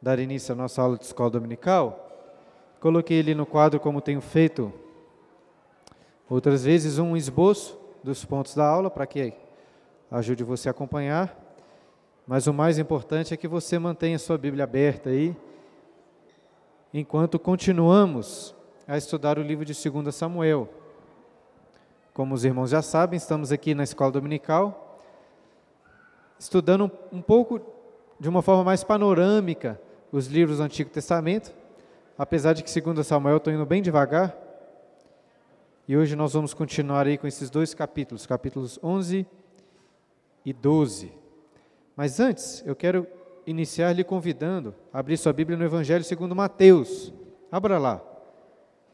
dar início à nossa aula de escola dominical, coloquei ali no quadro, como tenho feito outras vezes, um esboço dos pontos da aula para que ajude você a acompanhar. Mas o mais importante é que você mantenha sua Bíblia aberta aí, enquanto continuamos a estudar o livro de 2 Samuel. Como os irmãos já sabem, estamos aqui na escola dominical, estudando um pouco de uma forma mais panorâmica os livros do Antigo Testamento, apesar de que segundo Samuel estou indo bem devagar. E hoje nós vamos continuar aí com esses dois capítulos, capítulos 11 e 12. Mas antes, eu quero iniciar lhe convidando a abrir sua Bíblia no Evangelho segundo Mateus. Abra lá.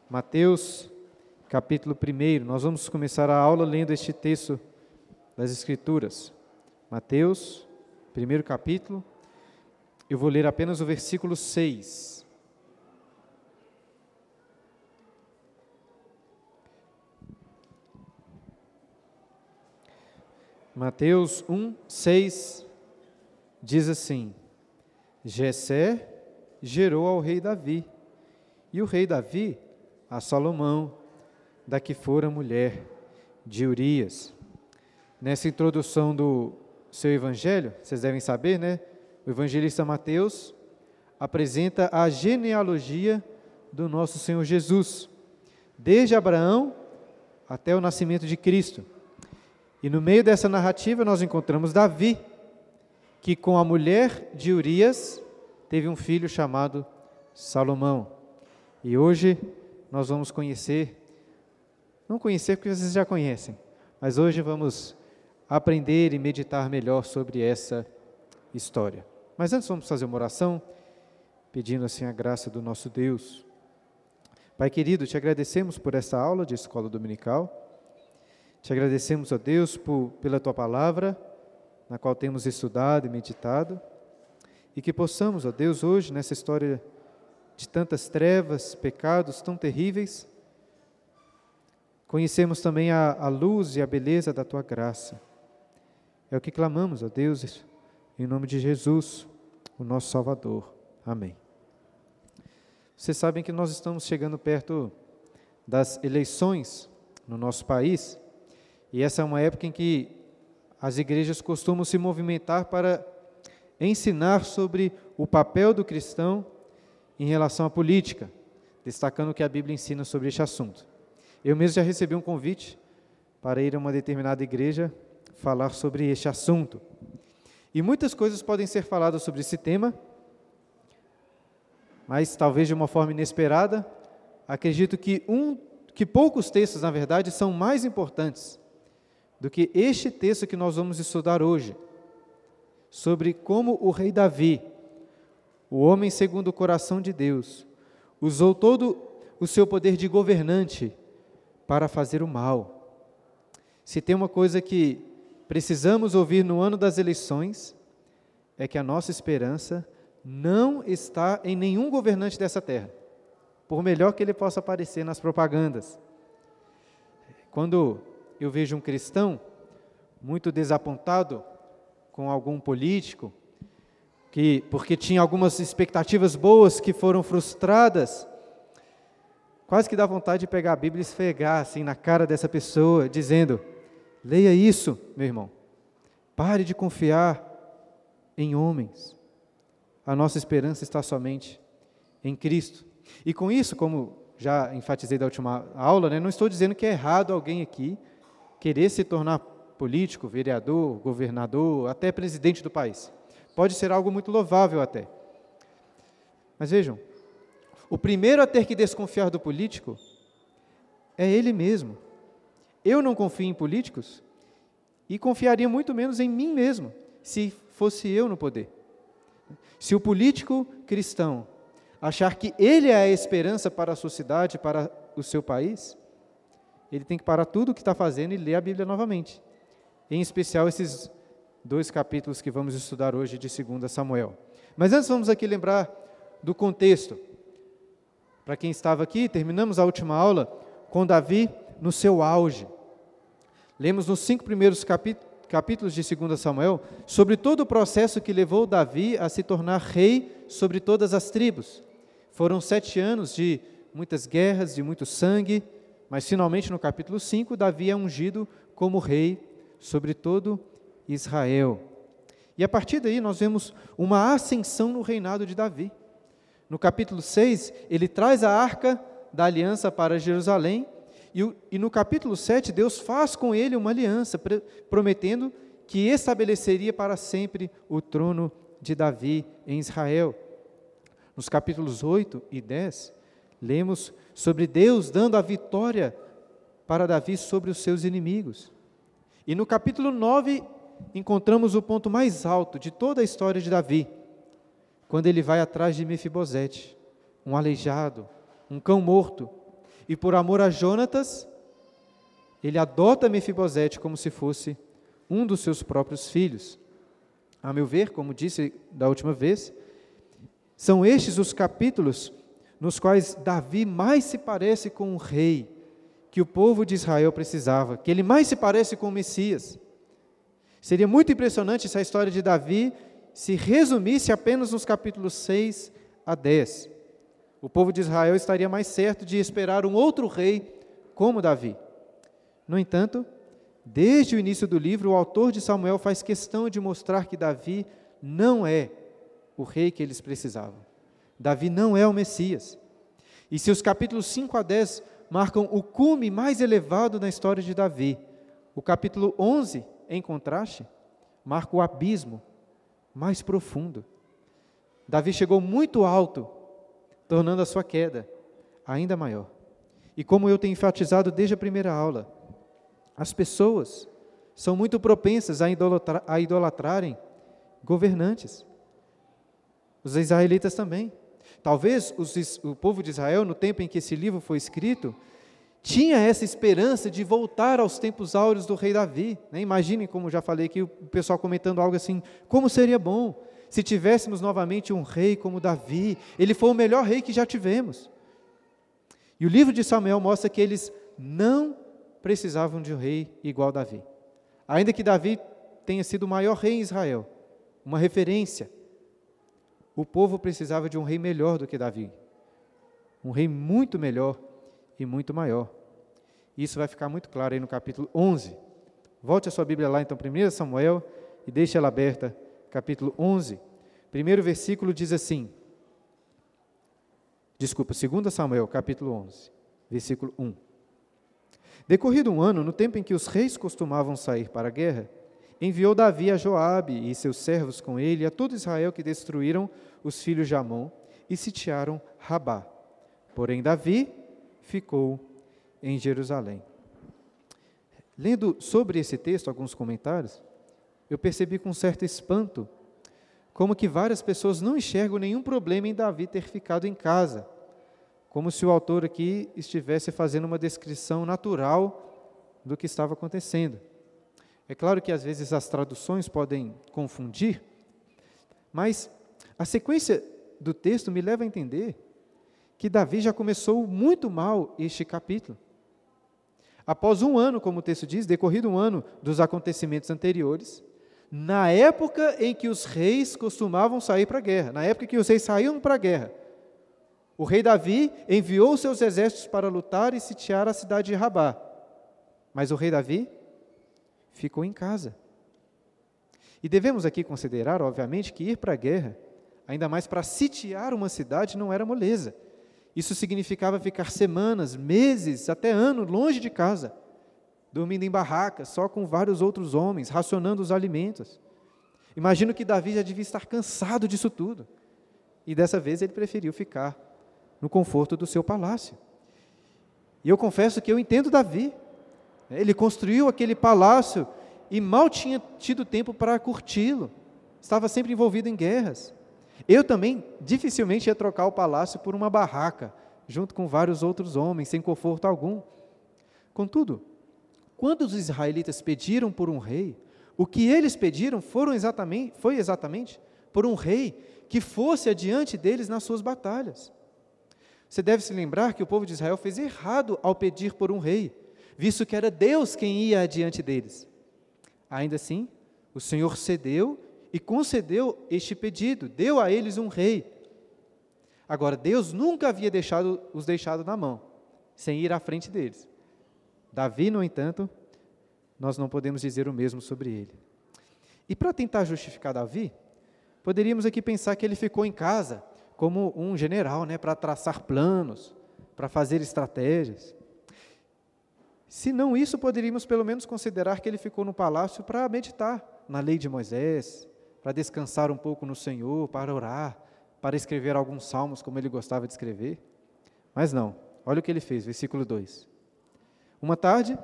Mateus, capítulo 1. Nós vamos começar a aula lendo este texto das Escrituras. Mateus, primeiro capítulo, eu vou ler apenas o versículo 6. Mateus 1, 6 diz assim: Jessé gerou ao rei Davi, e o rei Davi a Salomão, da que fora mulher de Urias. Nessa introdução do seu evangelho, vocês devem saber, né? O evangelista Mateus apresenta a genealogia do nosso Senhor Jesus, desde Abraão até o nascimento de Cristo. E no meio dessa narrativa nós encontramos Davi, que com a mulher de Urias teve um filho chamado Salomão. E hoje nós vamos conhecer, não conhecer porque vocês já conhecem, mas hoje vamos aprender e meditar melhor sobre essa história. Mas antes vamos fazer uma oração, pedindo assim a graça do nosso Deus. Pai querido, te agradecemos por essa aula de escola dominical. Te agradecemos, ó Deus, por, pela tua palavra, na qual temos estudado e meditado. E que possamos, ó Deus, hoje, nessa história de tantas trevas, pecados tão terríveis, conhecemos também a, a luz e a beleza da tua graça. É o que clamamos, ó Deus, em nome de Jesus, o nosso Salvador. Amém. Vocês sabem que nós estamos chegando perto das eleições no nosso país, e essa é uma época em que as igrejas costumam se movimentar para ensinar sobre o papel do cristão em relação à política, destacando o que a Bíblia ensina sobre este assunto. Eu mesmo já recebi um convite para ir a uma determinada igreja falar sobre este assunto. E muitas coisas podem ser faladas sobre esse tema, mas talvez de uma forma inesperada. Acredito que um, que poucos textos, na verdade, são mais importantes do que este texto que nós vamos estudar hoje, sobre como o rei Davi, o homem segundo o coração de Deus, usou todo o seu poder de governante para fazer o mal. Se tem uma coisa que precisamos ouvir no ano das eleições é que a nossa esperança não está em nenhum governante dessa terra, por melhor que ele possa aparecer nas propagandas. Quando eu vejo um cristão muito desapontado com algum político, que porque tinha algumas expectativas boas que foram frustradas, quase que dá vontade de pegar a Bíblia e esfregar assim na cara dessa pessoa, dizendo: Leia isso, meu irmão. Pare de confiar em homens. A nossa esperança está somente em Cristo. E com isso, como já enfatizei da última aula, né, não estou dizendo que é errado alguém aqui querer se tornar político, vereador, governador, até presidente do país. Pode ser algo muito louvável até. Mas vejam, o primeiro a ter que desconfiar do político é ele mesmo. Eu não confio em políticos e confiaria muito menos em mim mesmo, se fosse eu no poder. Se o político cristão achar que ele é a esperança para a sociedade, para o seu país, ele tem que parar tudo o que está fazendo e ler a Bíblia novamente. Em especial esses dois capítulos que vamos estudar hoje de 2 Samuel. Mas antes vamos aqui lembrar do contexto. Para quem estava aqui, terminamos a última aula com Davi no seu auge. Lemos nos cinco primeiros capítulos de 2 Samuel sobre todo o processo que levou Davi a se tornar rei sobre todas as tribos. Foram sete anos de muitas guerras, de muito sangue, mas finalmente no capítulo 5, Davi é ungido como rei sobre todo Israel. E a partir daí nós vemos uma ascensão no reinado de Davi. No capítulo 6, ele traz a arca da aliança para Jerusalém, e, no capítulo 7, Deus faz com ele uma aliança, prometendo que estabeleceria para sempre o trono de Davi em Israel. Nos capítulos 8 e 10, lemos sobre Deus dando a vitória para Davi sobre os seus inimigos. E no capítulo 9, encontramos o ponto mais alto de toda a história de Davi, quando ele vai atrás de Mefibosete, um aleijado, um cão morto, e por amor a Jonatas, ele adota Mefibosete como se fosse um dos seus próprios filhos. A meu ver, como disse da última vez, são estes os capítulos nos quais Davi mais se parece com o rei que o povo de Israel precisava, que ele mais se parece com o Messias. Seria muito impressionante se a história de Davi se resumisse apenas nos capítulos 6 a 10. O povo de Israel estaria mais certo de esperar um outro rei como Davi. No entanto, desde o início do livro, o autor de Samuel faz questão de mostrar que Davi não é o rei que eles precisavam. Davi não é o Messias. E se os capítulos 5 a 10 marcam o cume mais elevado na história de Davi, o capítulo 11, em contraste, marca o abismo mais profundo. Davi chegou muito alto, tornando a sua queda ainda maior. E como eu tenho enfatizado desde a primeira aula, as pessoas são muito propensas a, idolatra, a idolatrarem governantes. Os israelitas também. Talvez os, o povo de Israel, no tempo em que esse livro foi escrito, tinha essa esperança de voltar aos tempos áureos do rei Davi. Né? Imaginem, como já falei aqui, o pessoal comentando algo assim: como seria bom se tivéssemos novamente um rei como Davi? Ele foi o melhor rei que já tivemos. E o livro de Samuel mostra que eles não precisavam de um rei igual Davi. Ainda que Davi tenha sido o maior rei em Israel, uma referência, o povo precisava de um rei melhor do que Davi. Um rei muito melhor e muito maior. Isso vai ficar muito claro aí no capítulo 11. Volte a sua Bíblia lá, então, 1 Samuel, e deixe ela aberta, capítulo 11. Primeiro versículo diz assim: Desculpa, 2 Samuel, capítulo 11, versículo 1. Decorrido um ano, no tempo em que os reis costumavam sair para a guerra, enviou Davi a Joabe e seus servos com ele a todo Israel que destruíram os filhos de Amon e sitiaram Rabá. Porém Davi ficou em Jerusalém. Lendo sobre esse texto alguns comentários, eu percebi com certo espanto como que várias pessoas não enxergam nenhum problema em Davi ter ficado em casa, como se o autor aqui estivesse fazendo uma descrição natural do que estava acontecendo. É claro que às vezes as traduções podem confundir, mas a sequência do texto me leva a entender que Davi já começou muito mal este capítulo. Após um ano, como o texto diz, decorrido um ano dos acontecimentos anteriores, na época em que os reis costumavam sair para a guerra, na época que os reis saíam para a guerra, o rei Davi enviou seus exércitos para lutar e sitiar a cidade de Rabá. Mas o rei Davi ficou em casa. E devemos aqui considerar, obviamente, que ir para a guerra, ainda mais para sitiar uma cidade, não era moleza. Isso significava ficar semanas, meses, até anos longe de casa, dormindo em barracas, só com vários outros homens, racionando os alimentos. Imagino que Davi já devia estar cansado disso tudo. E dessa vez ele preferiu ficar no conforto do seu palácio. E eu confesso que eu entendo Davi. Ele construiu aquele palácio e mal tinha tido tempo para curti-lo. Estava sempre envolvido em guerras. Eu também dificilmente ia trocar o palácio por uma barraca, junto com vários outros homens, sem conforto algum. Contudo, quando os israelitas pediram por um rei, o que eles pediram foram exatamente, foi exatamente por um rei que fosse adiante deles nas suas batalhas. Você deve se lembrar que o povo de Israel fez errado ao pedir por um rei visto que era Deus quem ia adiante deles. Ainda assim, o Senhor cedeu e concedeu este pedido, deu a eles um rei. Agora, Deus nunca havia deixado, os deixado na mão, sem ir à frente deles. Davi, no entanto, nós não podemos dizer o mesmo sobre ele. E para tentar justificar Davi, poderíamos aqui pensar que ele ficou em casa como um general, né, para traçar planos, para fazer estratégias. Se não isso, poderíamos pelo menos considerar que ele ficou no palácio para meditar na lei de Moisés, para descansar um pouco no Senhor, para orar, para escrever alguns salmos como ele gostava de escrever. Mas não, olha o que ele fez, versículo 2. Uma tarde,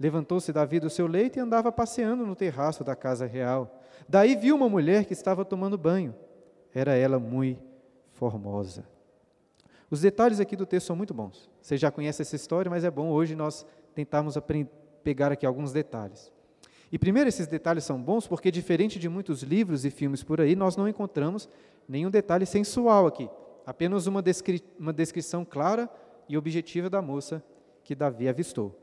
levantou-se Davi do seu leito e andava passeando no terraço da casa real. Daí viu uma mulher que estava tomando banho. Era ela muito formosa. Os detalhes aqui do texto são muito bons. Você já conhece essa história, mas é bom hoje nós tentarmos pegar aqui alguns detalhes. E primeiro, esses detalhes são bons porque, diferente de muitos livros e filmes por aí, nós não encontramos nenhum detalhe sensual aqui. Apenas uma, descri uma descrição clara e objetiva da moça que Davi avistou.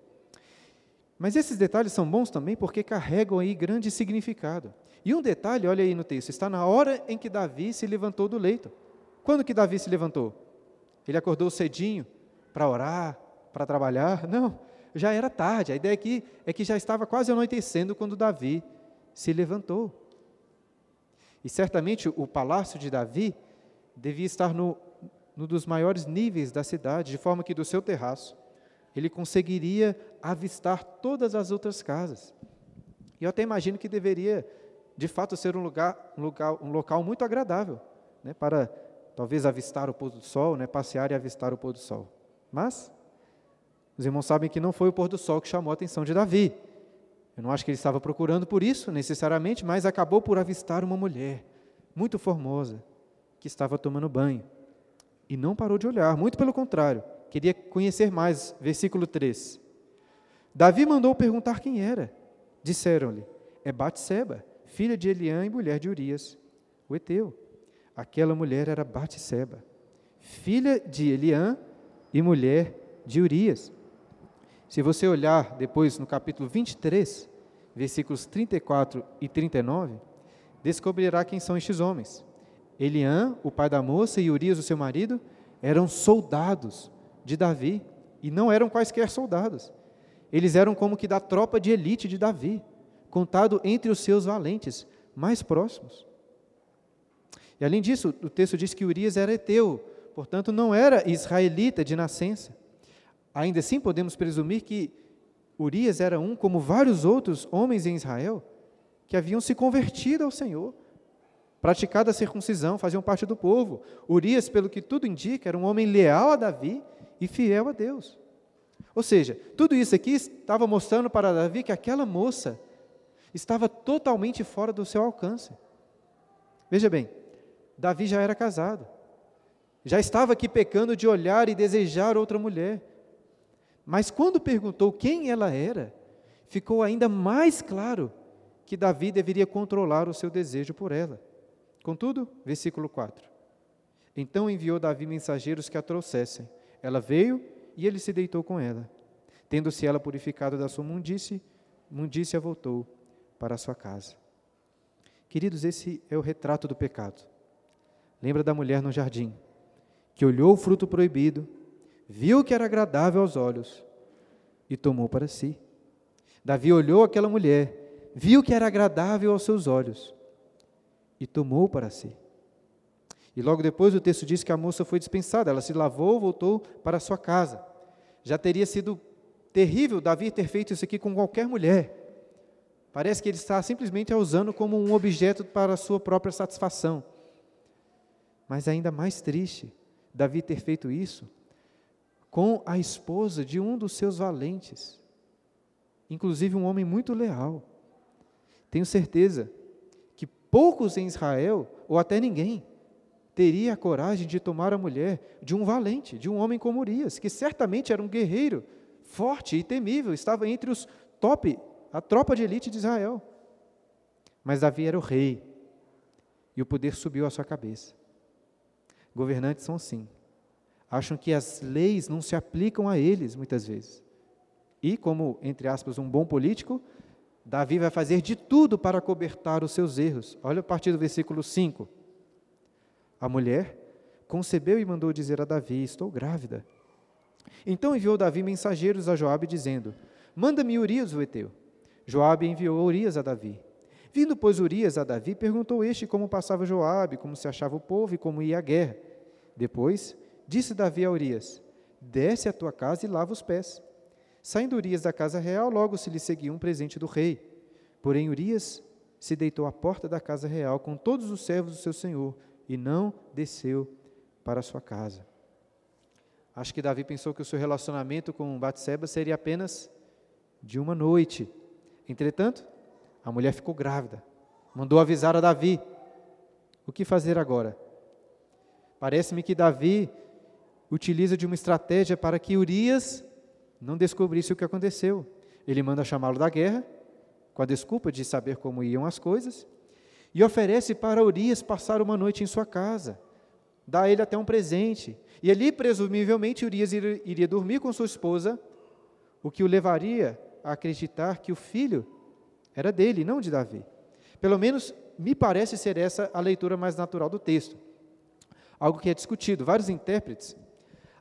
Mas esses detalhes são bons também porque carregam aí grande significado. E um detalhe, olha aí no texto, está na hora em que Davi se levantou do leito. Quando que Davi se levantou? Ele acordou cedinho para orar, para trabalhar? Não, já era tarde. A ideia aqui é que já estava quase anoitecendo quando Davi se levantou. E certamente o palácio de Davi devia estar no, no dos maiores níveis da cidade, de forma que do seu terraço ele conseguiria avistar todas as outras casas. E eu até imagino que deveria, de fato, ser um lugar, um, lugar, um local muito agradável, né, para talvez avistar o pôr do sol, né, passear e avistar o pôr do sol. Mas os irmãos sabem que não foi o pôr do sol que chamou a atenção de Davi. Eu não acho que ele estava procurando por isso, necessariamente, mas acabou por avistar uma mulher muito formosa que estava tomando banho. E não parou de olhar, muito pelo contrário, queria conhecer mais. Versículo 3. Davi mandou perguntar quem era. Disseram-lhe: É Batseba, filha de Eliã e mulher de Urias, o Eteu. Aquela mulher era Batseba, filha de Eliã e mulher de Urias. Se você olhar depois no capítulo 23, versículos 34 e 39, descobrirá quem são estes homens. Eliã, o pai da moça, e Urias, o seu marido, eram soldados de Davi e não eram quaisquer soldados. Eles eram como que da tropa de elite de Davi, contado entre os seus valentes mais próximos. E além disso, o texto diz que Urias era eteu, portanto não era israelita de nascença. Ainda assim, podemos presumir que Urias era um, como vários outros homens em Israel, que haviam se convertido ao Senhor, praticado a circuncisão, faziam parte do povo. Urias, pelo que tudo indica, era um homem leal a Davi e fiel a Deus. Ou seja, tudo isso aqui estava mostrando para Davi que aquela moça estava totalmente fora do seu alcance. Veja bem, Davi já era casado, já estava aqui pecando de olhar e desejar outra mulher. Mas quando perguntou quem ela era, ficou ainda mais claro que Davi deveria controlar o seu desejo por ela. Contudo, versículo 4. Então enviou Davi mensageiros que a trouxessem. Ela veio e ele se deitou com ela. Tendo-se ela purificado da sua mundice, mundícia voltou para a sua casa. Queridos, esse é o retrato do pecado. Lembra da mulher no jardim, que olhou o fruto proibido viu que era agradável aos olhos e tomou para si. Davi olhou aquela mulher, viu que era agradável aos seus olhos e tomou para si. E logo depois o texto diz que a moça foi dispensada, ela se lavou, voltou para sua casa. Já teria sido terrível Davi ter feito isso aqui com qualquer mulher. Parece que ele está simplesmente a usando como um objeto para a sua própria satisfação. Mas ainda mais triste, Davi ter feito isso com a esposa de um dos seus valentes, inclusive um homem muito leal. Tenho certeza que poucos em Israel, ou até ninguém, teria a coragem de tomar a mulher de um valente, de um homem como Urias, que certamente era um guerreiro forte e temível, estava entre os top, a tropa de elite de Israel. Mas Davi era o rei, e o poder subiu à sua cabeça. Governantes são assim acham que as leis não se aplicam a eles muitas vezes. E, como, entre aspas, um bom político, Davi vai fazer de tudo para cobertar os seus erros. Olha a partir do versículo 5. A mulher concebeu e mandou dizer a Davi: Estou grávida. Então enviou Davi mensageiros a Joabe dizendo: Manda-me Urias o Eteu. Joabe enviou Urias a Davi. Vindo, pois, Urias a Davi, perguntou este como passava Joabe, como se achava o povo e como ia a guerra. Depois, disse Davi a Urias: Desce à tua casa e lava os pés. Saindo Urias da casa real, logo se lhe seguiu um presente do rei. Porém, Urias se deitou à porta da casa real com todos os servos do seu senhor e não desceu para sua casa. Acho que Davi pensou que o seu relacionamento com Batseba seria apenas de uma noite. Entretanto, a mulher ficou grávida. Mandou avisar a Davi. O que fazer agora? Parece-me que Davi utiliza de uma estratégia para que Urias não descobrisse o que aconteceu. Ele manda chamá-lo da guerra, com a desculpa de saber como iam as coisas, e oferece para Urias passar uma noite em sua casa. Dá a ele até um presente. E ali, presumivelmente, Urias iria dormir com sua esposa, o que o levaria a acreditar que o filho era dele, não de Davi. Pelo menos me parece ser essa a leitura mais natural do texto. Algo que é discutido. Vários intérpretes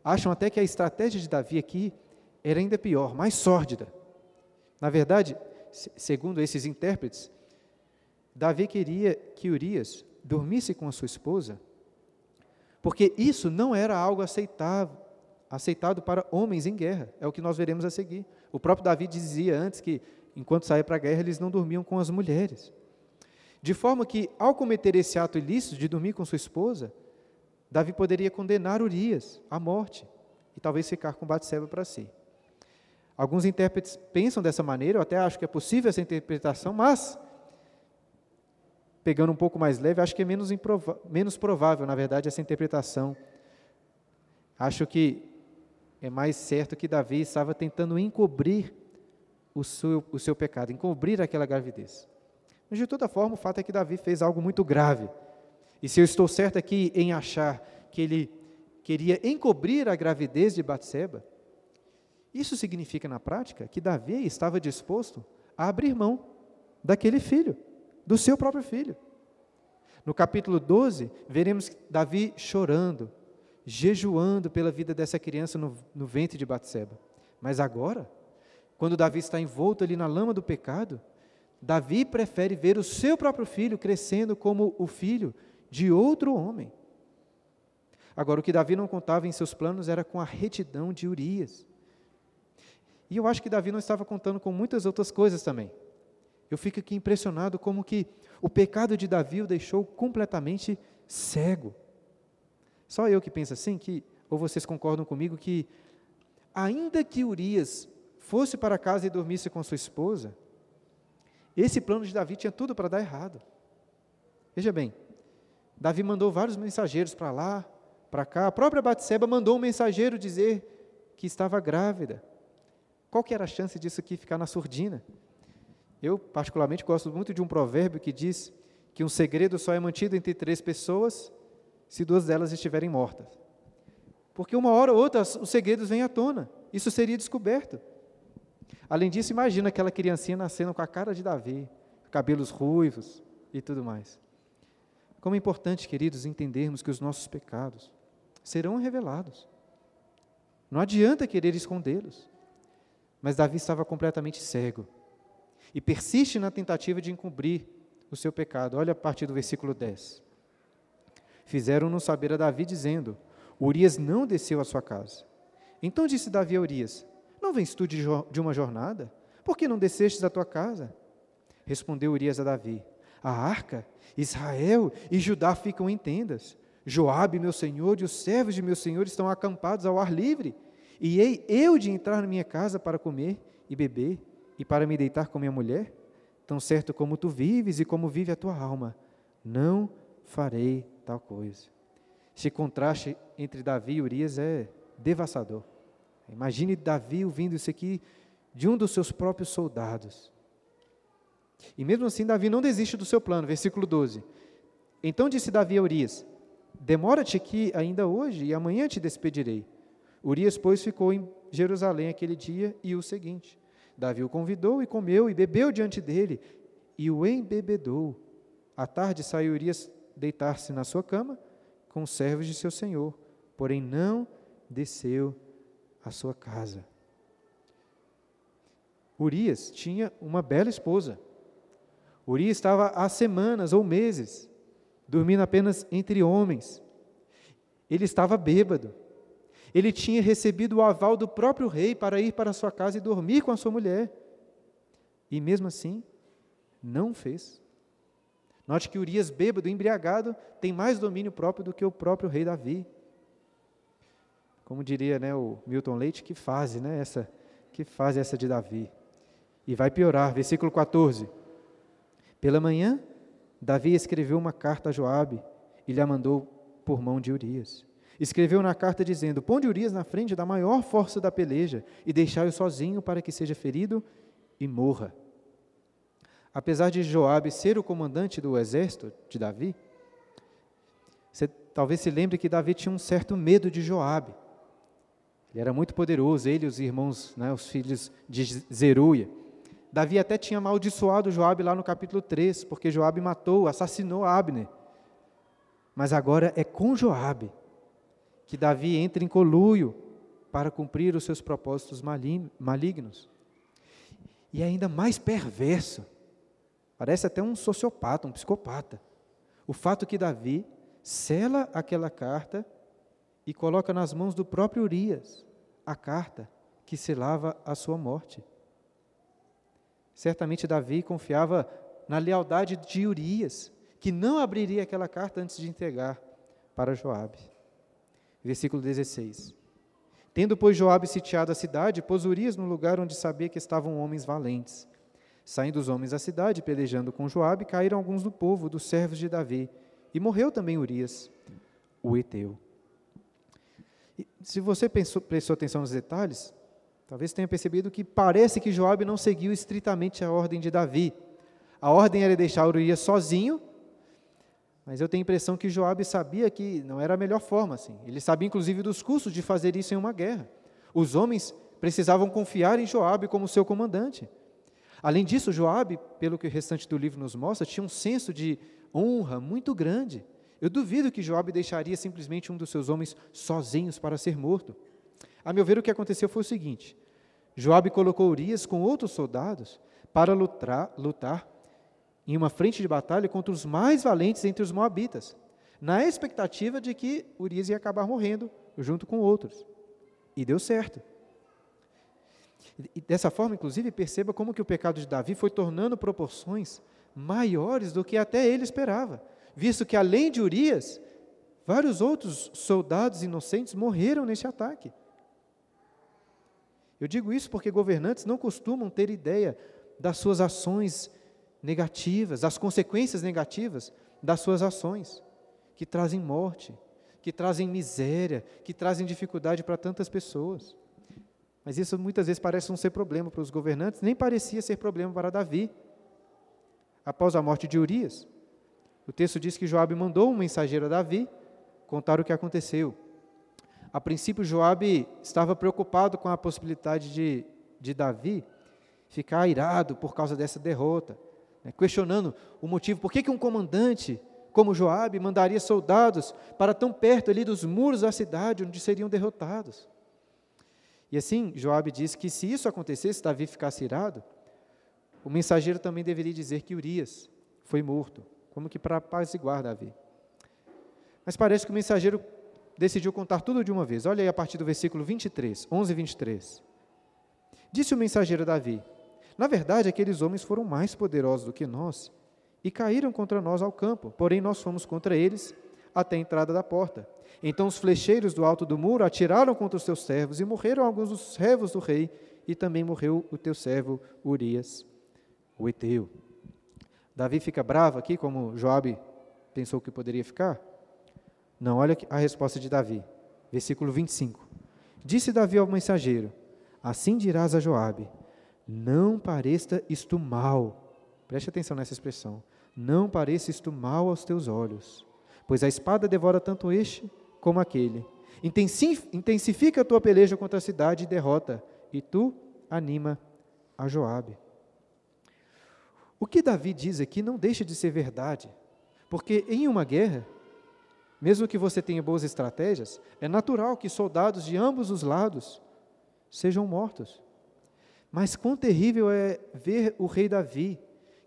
acham até que a estratégia de Davi aqui era ainda pior, mais sórdida. Na verdade, segundo esses intérpretes, Davi queria que Urias dormisse com a sua esposa, porque isso não era algo aceitável, aceitado para homens em guerra, é o que nós veremos a seguir. O próprio Davi dizia antes que, enquanto saía para a guerra, eles não dormiam com as mulheres. De forma que, ao cometer esse ato ilícito de dormir com sua esposa, Davi poderia condenar Urias à morte e talvez ficar com Batseba para si. Alguns intérpretes pensam dessa maneira, eu até acho que é possível essa interpretação, mas, pegando um pouco mais leve, acho que é menos, menos provável, na verdade, essa interpretação. Acho que é mais certo que Davi estava tentando encobrir o seu, o seu pecado, encobrir aquela gravidez. Mas, de toda forma, o fato é que Davi fez algo muito grave. E se eu estou certo aqui em achar que ele queria encobrir a gravidez de Batseba, isso significa, na prática, que Davi estava disposto a abrir mão daquele filho, do seu próprio filho. No capítulo 12, veremos Davi chorando, jejuando pela vida dessa criança no, no ventre de Batseba. Mas agora, quando Davi está envolto ali na lama do pecado, Davi prefere ver o seu próprio filho crescendo como o filho de outro homem. Agora, o que Davi não contava em seus planos era com a retidão de Urias. E eu acho que Davi não estava contando com muitas outras coisas também. Eu fico aqui impressionado como que o pecado de Davi o deixou completamente cego. Só eu que penso assim, que, ou vocês concordam comigo, que ainda que Urias fosse para casa e dormisse com sua esposa, esse plano de Davi tinha tudo para dar errado. Veja bem, Davi mandou vários mensageiros para lá, para cá. A própria Batseba mandou um mensageiro dizer que estava grávida. Qual que era a chance disso aqui ficar na surdina? Eu, particularmente, gosto muito de um provérbio que diz que um segredo só é mantido entre três pessoas se duas delas estiverem mortas. Porque uma hora ou outra os segredos vêm à tona. Isso seria descoberto. Além disso, imagina aquela criancinha nascendo com a cara de Davi, cabelos ruivos e tudo mais. Como é importante, queridos, entendermos que os nossos pecados serão revelados. Não adianta querer escondê-los. Mas Davi estava completamente cego e persiste na tentativa de encobrir o seu pecado. Olha a partir do versículo 10. Fizeram-no saber a Davi, dizendo: Urias não desceu à sua casa. Então disse Davi a Urias: Não vens tu de, de uma jornada? Por que não descestes à tua casa? Respondeu Urias a Davi: A arca, Israel e Judá ficam em tendas. Joabe, meu senhor, e os servos de meu senhor estão acampados ao ar livre. E hei eu de entrar na minha casa para comer e beber e para me deitar com minha mulher? Tão certo como tu vives e como vive a tua alma, não farei tal coisa. Esse contraste entre Davi e Urias é devastador. Imagine Davi ouvindo isso aqui de um dos seus próprios soldados. E mesmo assim, Davi não desiste do seu plano. Versículo 12. Então disse Davi a Urias: Demora-te aqui ainda hoje, e amanhã te despedirei. Urias, pois, ficou em Jerusalém aquele dia e o seguinte. Davi o convidou e comeu e bebeu diante dele e o embebedou. À tarde saiu Urias deitar-se na sua cama com os servos de seu senhor, porém não desceu à sua casa. Urias tinha uma bela esposa. Urias estava há semanas ou meses dormindo apenas entre homens. Ele estava bêbado. Ele tinha recebido o aval do próprio rei para ir para sua casa e dormir com a sua mulher. E mesmo assim, não fez. Note que Urias, bêbado, embriagado, tem mais domínio próprio do que o próprio rei Davi. Como diria né, o Milton Leite, que fase, né, essa, que fase essa de Davi. E vai piorar, versículo 14. Pela manhã, Davi escreveu uma carta a Joabe e lhe a mandou por mão de Urias. Escreveu na carta dizendo: Ponde Urias na frente da maior força da peleja e deixai-o sozinho para que seja ferido e morra. Apesar de Joabe ser o comandante do exército de Davi, você talvez se lembre que Davi tinha um certo medo de Joabe. Ele era muito poderoso, ele e os irmãos, né, os filhos de Zeruia. Davi até tinha amaldiçoado Joabe lá no capítulo 3, porque Joabe matou, assassinou Abner. Mas agora é com Joabe que Davi entra em coluio para cumprir os seus propósitos malignos. E é ainda mais perverso, parece até um sociopata, um psicopata, o fato que Davi sela aquela carta e coloca nas mãos do próprio Urias a carta que selava a sua morte. Certamente Davi confiava na lealdade de Urias, que não abriria aquela carta antes de entregar para Joabe. Versículo 16. Tendo, pois, Joabe sitiado a cidade, pôs Urias no lugar onde sabia que estavam homens valentes. Saindo os homens da cidade, pelejando com Joabe, caíram alguns do povo, dos servos de Davi, e morreu também Urias, o Eteu. E, se você pensou, prestou atenção nos detalhes, Talvez tenha percebido que parece que Joabe não seguiu estritamente a ordem de Davi. A ordem era deixar Urias sozinho, mas eu tenho a impressão que Joabe sabia que não era a melhor forma assim. Ele sabia inclusive dos custos de fazer isso em uma guerra. Os homens precisavam confiar em Joabe como seu comandante. Além disso, Joabe, pelo que o restante do livro nos mostra, tinha um senso de honra muito grande. Eu duvido que Joabe deixaria simplesmente um dos seus homens sozinhos para ser morto. A meu ver, o que aconteceu foi o seguinte: Joabe colocou Urias com outros soldados para lutar, lutar em uma frente de batalha contra os mais valentes entre os moabitas, na expectativa de que Urias ia acabar morrendo junto com outros. E deu certo. E dessa forma, inclusive, perceba como que o pecado de Davi foi tornando proporções maiores do que até ele esperava, visto que além de Urias, vários outros soldados inocentes morreram nesse ataque. Eu digo isso porque governantes não costumam ter ideia das suas ações negativas, das consequências negativas das suas ações, que trazem morte, que trazem miséria, que trazem dificuldade para tantas pessoas. Mas isso muitas vezes parece não ser problema para os governantes, nem parecia ser problema para Davi. Após a morte de Urias, o texto diz que Joabe mandou um mensageiro a Davi contar o que aconteceu. A princípio, Joabe estava preocupado com a possibilidade de, de Davi ficar irado por causa dessa derrota, né, questionando o motivo, por que, que um comandante como Joabe mandaria soldados para tão perto ali dos muros da cidade, onde seriam derrotados. E assim, Joabe diz que se isso acontecesse, Davi ficasse irado, o mensageiro também deveria dizer que Urias foi morto, como que para apaziguar Davi. Mas parece que o mensageiro decidiu contar tudo de uma vez. Olha aí a partir do versículo 23, 11 e 23. Disse o mensageiro a Davi: Na verdade, aqueles homens foram mais poderosos do que nós e caíram contra nós ao campo, porém nós fomos contra eles até a entrada da porta. Então os flecheiros do alto do muro atiraram contra os teus servos e morreram alguns dos servos do rei, e também morreu o teu servo Urias, o Eteu. Davi fica bravo aqui, como Joabe pensou que poderia ficar? Não, olha a resposta de Davi. Versículo 25. Disse Davi ao mensageiro: Assim dirás a Joabe: Não pareça isto mal. Preste atenção nessa expressão. Não pareça isto mal aos teus olhos, pois a espada devora tanto este como aquele. Intensifica a tua peleja contra a cidade e derrota, e tu anima a Joabe. O que Davi diz aqui não deixa de ser verdade, porque em uma guerra, mesmo que você tenha boas estratégias, é natural que soldados de ambos os lados sejam mortos. Mas quão terrível é ver o rei Davi,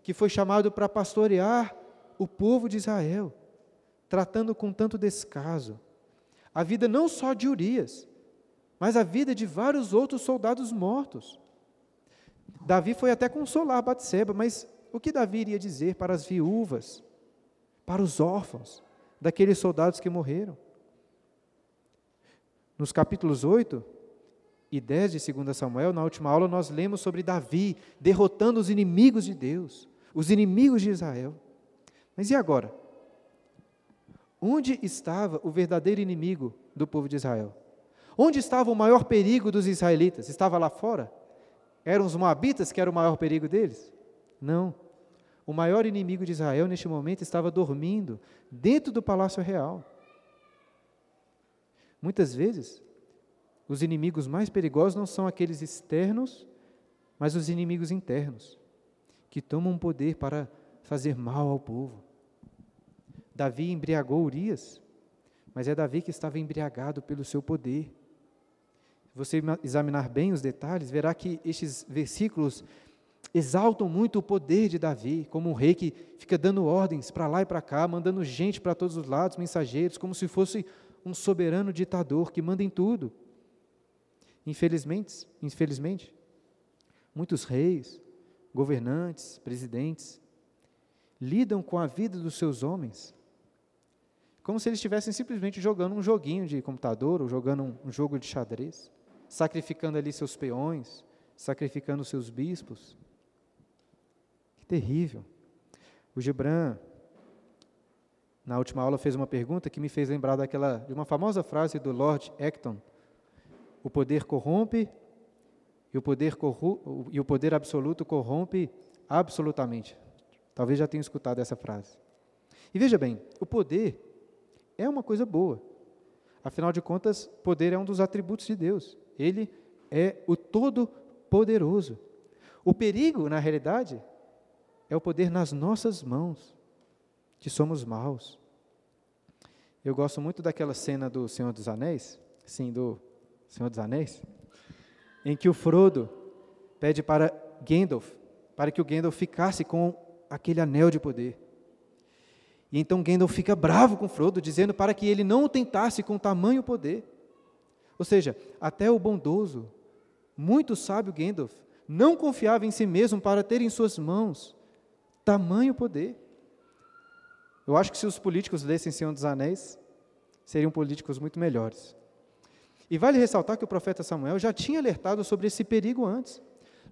que foi chamado para pastorear o povo de Israel, tratando com tanto descaso a vida não só de Urias, mas a vida de vários outros soldados mortos. Davi foi até consolar Batseba, mas o que Davi iria dizer para as viúvas, para os órfãos daqueles soldados que morreram? Nos capítulos 8 e 10 de 2 Samuel, na última aula, nós lemos sobre Davi derrotando os inimigos de Deus, os inimigos de Israel. Mas e agora? Onde estava o verdadeiro inimigo do povo de Israel? Onde estava o maior perigo dos israelitas? Estava lá fora? Eram os moabitas que era o maior perigo deles? Não. O maior inimigo de Israel neste momento estava dormindo dentro do palácio real. Muitas vezes, os inimigos mais perigosos não são aqueles externos, mas os inimigos internos, que tomam poder para fazer mal ao povo. Davi embriagou Urias, mas é Davi que estava embriagado pelo seu poder. Se você examinar bem os detalhes, verá que estes versículos exaltam muito o poder de Davi, como um rei que fica dando ordens para lá e para cá, mandando gente para todos os lados, mensageiros, como se fosse um soberano ditador que manda em tudo. Infelizmente, infelizmente, muitos reis, governantes, presidentes lidam com a vida dos seus homens como se eles estivessem simplesmente jogando um joguinho de computador ou jogando um, um jogo de xadrez, sacrificando ali seus peões, sacrificando seus bispos. Que terrível. O Gibran, na última aula, fez uma pergunta que me fez lembrar daquela, de uma famosa frase do Lord Acton: O poder corrompe e o poder, corru, e o poder absoluto corrompe absolutamente. Talvez já tenha escutado essa frase. E veja bem, o poder é uma coisa boa. Afinal de contas, poder é um dos atributos de Deus. Ele é o todo-poderoso. O perigo, na realidade, é o poder nas nossas mãos, que somos maus. Eu gosto muito daquela cena do Senhor dos Anéis, sim, do Senhor dos Anéis, em que o Frodo pede para Gandalf, para que o Gandalf ficasse com aquele anel de poder. E então Gandalf fica bravo com Frodo, dizendo para que ele não o tentasse com tamanho poder. Ou seja, até o bondoso, muito sábio Gandalf, não confiava em si mesmo para ter em suas mãos tamanho poder. Eu acho que se os políticos lessem Senhor dos Anéis, seriam políticos muito melhores. E vale ressaltar que o profeta Samuel já tinha alertado sobre esse perigo antes.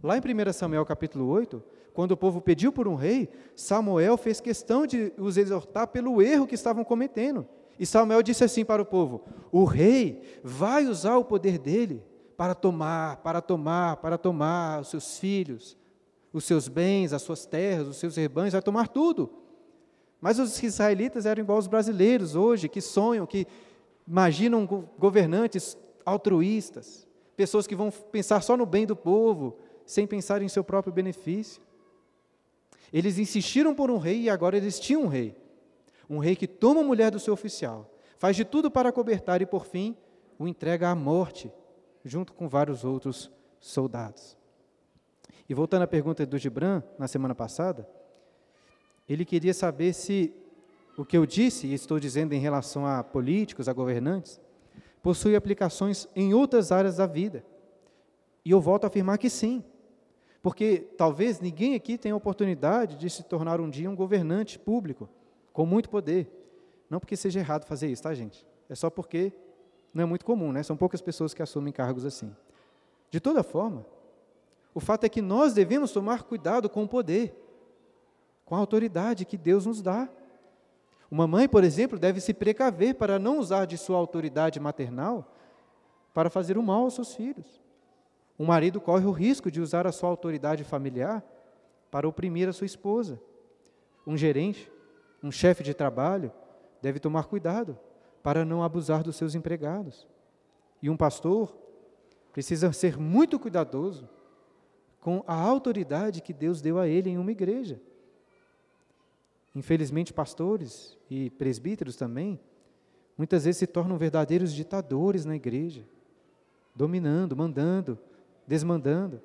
Lá em 1 Samuel capítulo 8, quando o povo pediu por um rei, Samuel fez questão de os exortar pelo erro que estavam cometendo. E Samuel disse assim para o povo: O rei vai usar o poder dele para tomar, para tomar, para tomar os seus filhos, os seus bens, as suas terras, os seus rebanhos, vai tomar tudo. Mas os israelitas eram igual aos brasileiros hoje, que sonham, que imaginam governantes altruístas, pessoas que vão pensar só no bem do povo, sem pensar em seu próprio benefício. Eles insistiram por um rei e agora eles tinham um rei. Um rei que toma a mulher do seu oficial, faz de tudo para cobertar e, por fim, o entrega à morte, junto com vários outros soldados. E voltando à pergunta do Gibran, na semana passada, ele queria saber se o que eu disse e estou dizendo em relação a políticos, a governantes, possui aplicações em outras áreas da vida. E eu volto a afirmar que sim. Porque talvez ninguém aqui tenha a oportunidade de se tornar um dia um governante público, com muito poder. Não porque seja errado fazer isso, tá, gente? É só porque não é muito comum, né? São poucas pessoas que assumem cargos assim. De toda forma, o fato é que nós devemos tomar cuidado com o poder, com a autoridade que Deus nos dá. Uma mãe, por exemplo, deve se precaver para não usar de sua autoridade maternal para fazer o mal aos seus filhos. Um marido corre o risco de usar a sua autoridade familiar para oprimir a sua esposa. Um gerente, um chefe de trabalho, deve tomar cuidado para não abusar dos seus empregados. E um pastor precisa ser muito cuidadoso com a autoridade que Deus deu a ele em uma igreja. Infelizmente, pastores e presbíteros também, muitas vezes se tornam verdadeiros ditadores na igreja, dominando, mandando, desmandando.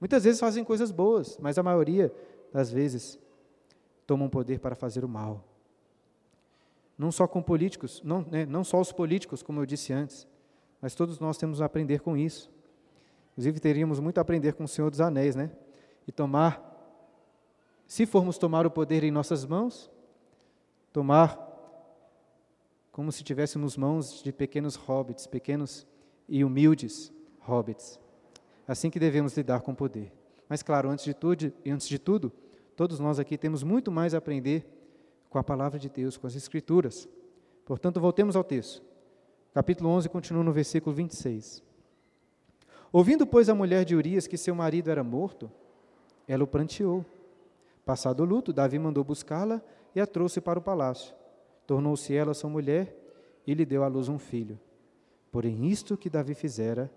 Muitas vezes fazem coisas boas, mas a maioria das vezes tomam poder para fazer o mal. Não só com políticos, não, né, não só os políticos, como eu disse antes, mas todos nós temos a aprender com isso. Inclusive, teríamos muito a aprender com o Senhor dos Anéis, né? E tomar se formos tomar o poder em nossas mãos, tomar como se tivéssemos mãos de pequenos hobbits, pequenos e humildes hobbits. Assim que devemos lidar com o poder. Mas claro, antes de tudo, antes de tudo, todos nós aqui temos muito mais a aprender com a palavra de Deus, com as escrituras. Portanto, voltemos ao texto. Capítulo 11 continua no versículo 26. Ouvindo, pois, a mulher de Urias que seu marido era morto, ela o pranteou Passado o luto, Davi mandou buscá-la e a trouxe para o palácio. Tornou-se ela sua mulher e lhe deu à luz um filho. Porém, isto que Davi fizera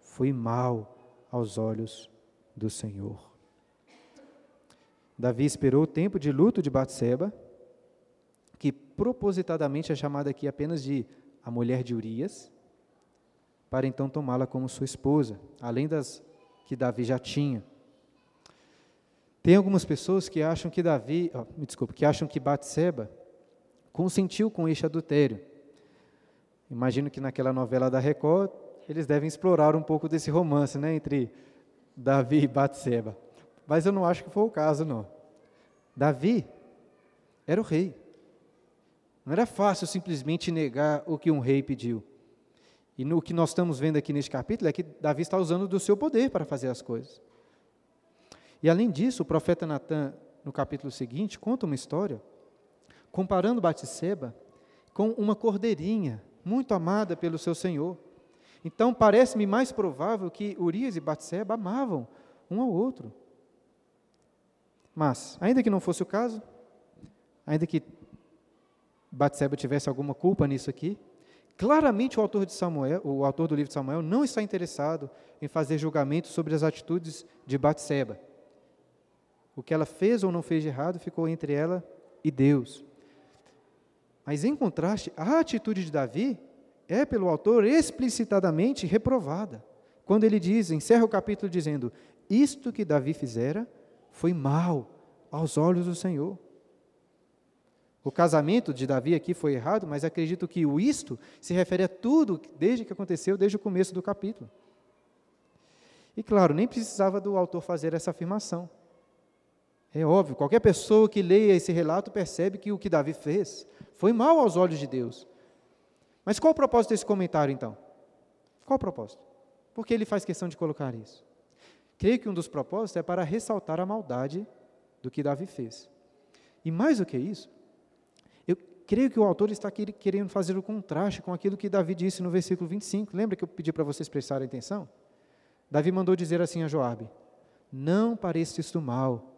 foi mal aos olhos do Senhor. Davi esperou o tempo de luto de Batseba, que propositadamente é chamada aqui apenas de a mulher de Urias, para então tomá-la como sua esposa, além das que Davi já tinha. Tem algumas pessoas que acham que Davi, oh, me desculpe, que acham que Batseba consentiu com este adultério. Imagino que naquela novela da Record, eles devem explorar um pouco desse romance, né, entre Davi e Batseba. Mas eu não acho que foi o caso, não. Davi era o rei. Não era fácil simplesmente negar o que um rei pediu. E no que nós estamos vendo aqui neste capítulo é que Davi está usando do seu poder para fazer as coisas. E além disso, o profeta Natan, no capítulo seguinte, conta uma história comparando Batseba com uma cordeirinha muito amada pelo seu senhor. Então, parece-me mais provável que Urias e Batseba amavam um ao outro. Mas, ainda que não fosse o caso, ainda que Batseba tivesse alguma culpa nisso aqui, claramente o autor de Samuel, o autor do livro de Samuel não está interessado em fazer julgamento sobre as atitudes de Batseba. O que ela fez ou não fez de errado ficou entre ela e Deus. Mas, em contraste, a atitude de Davi é, pelo autor, explicitadamente reprovada. Quando ele diz, encerra o capítulo dizendo: Isto que Davi fizera foi mal aos olhos do Senhor. O casamento de Davi aqui foi errado, mas acredito que o isto se refere a tudo desde que aconteceu, desde o começo do capítulo. E claro, nem precisava do autor fazer essa afirmação. É óbvio, qualquer pessoa que leia esse relato percebe que o que Davi fez foi mal aos olhos de Deus. Mas qual o propósito desse comentário, então? Qual o propósito? Por que ele faz questão de colocar isso? Creio que um dos propósitos é para ressaltar a maldade do que Davi fez. E mais do que isso, eu creio que o autor está querendo fazer o contraste com aquilo que Davi disse no versículo 25. Lembra que eu pedi para vocês prestarem atenção? Davi mandou dizer assim a Joabe: Não pareça isto mal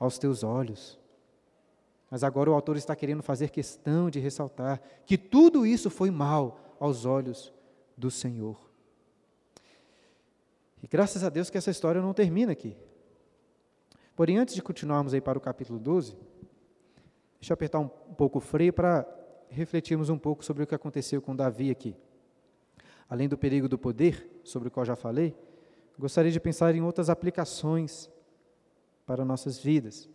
aos teus olhos. Mas agora o autor está querendo fazer questão de ressaltar que tudo isso foi mal aos olhos do Senhor. E graças a Deus que essa história não termina aqui. Porém, antes de continuarmos aí para o capítulo 12, deixa eu apertar um, pouco o freio para refletirmos um pouco sobre o que aconteceu com Davi aqui. Além do perigo do poder, sobre o qual já falei, gostaria de pensar em outras aplicações para nossas vidas.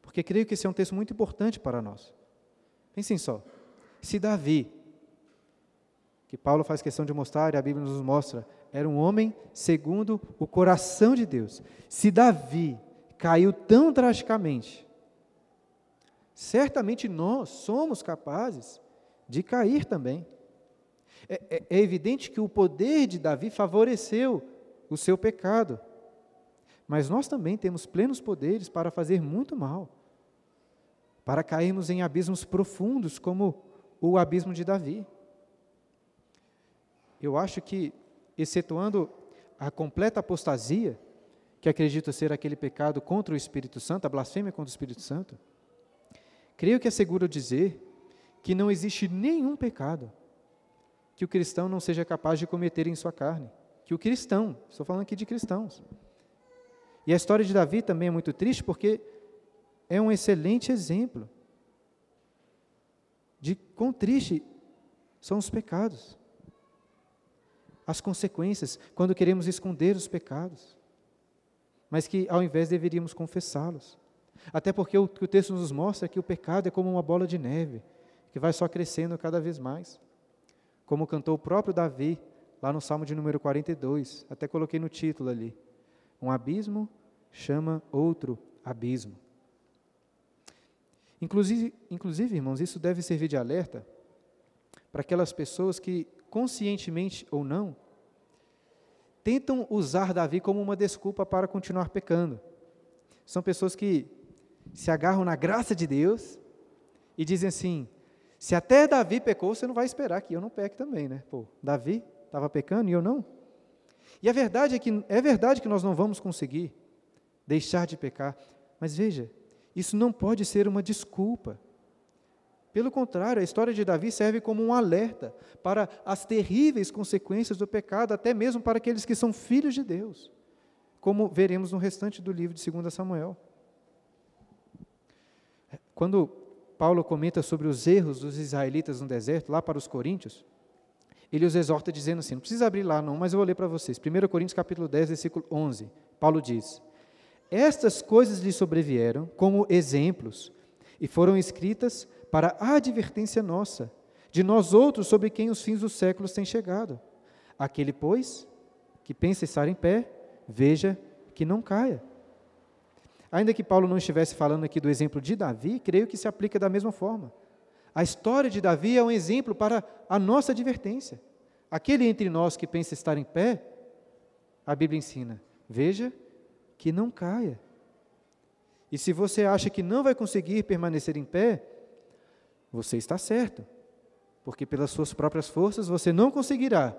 Porque creio que esse é um texto muito importante para nós. Pensem só. Se Davi, que Paulo faz questão de mostrar e a Bíblia nos mostra, era um homem segundo o coração de Deus. Se Davi caiu tão drasticamente, certamente nós somos capazes de cair também. É, é, é evidente que o poder de Davi favoreceu o seu pecado. Mas nós também temos plenos poderes para fazer muito mal, para cairmos em abismos profundos, como o abismo de Davi. Eu acho que, excetuando a completa apostasia, que acredito ser aquele pecado contra o Espírito Santo, a blasfêmia contra o Espírito Santo, creio que é seguro dizer que não existe nenhum pecado que o cristão não seja capaz de cometer em sua carne. Que o cristão, estou falando aqui de cristãos, E a história de Davi também é muito triste porque é um excelente exemplo de quão triste são os pecados. As consequências quando queremos esconder os pecados, mas que ao invés deveríamos confessá-los. Até porque o que o texto nos mostra é que o pecado é como uma bola de neve, que vai só crescendo cada vez mais. Como cantou o próprio Davi, lá no Salmo de número 42, até coloquei no título ali. Um abismo chama outro abismo. Inclusive, inclusive, irmãos, isso deve servir de alerta para aquelas pessoas que, conscientemente ou não, tentam usar Davi como uma desculpa para continuar pecando. São pessoas que se agarram na graça de Deus e dizem assim: se até Davi pecou, você não vai esperar que eu não peque também, né? Pô, Davi estava pecando e eu não. E a verdade é que é verdade que nós não vamos conseguir deixar de pecar, mas veja, isso não pode ser uma desculpa. Pelo contrário, a história de Davi serve como um alerta para as terríveis consequências do pecado, até mesmo para aqueles que são filhos de Deus, como veremos no restante do livro de 2 Samuel. Quando Paulo comenta sobre os erros dos israelitas no deserto, lá para os coríntios, ele os exorta dizendo assim, não precisa abrir lá não, mas eu vou ler para vocês. 1 Coríntios capítulo 10, versículo 11. Paulo diz: Estas coisas lhe sobrevieram como exemplos e foram escritas para advertência nossa, de nós outros sobre quem os fins dos séculos têm chegado. Aquele, pois, que pensa estar em pé, veja que não caia. Ainda que Paulo não estivesse falando aqui do exemplo de Davi, creio que se aplica da mesma forma. A história de Davi é um exemplo para a nossa advertência. Aquele entre nós que pensa estar em pé, a Bíblia ensina, veja que não caia. E se você acha que não vai conseguir permanecer em pé, você está certo, porque pelas suas próprias forças você não conseguirá.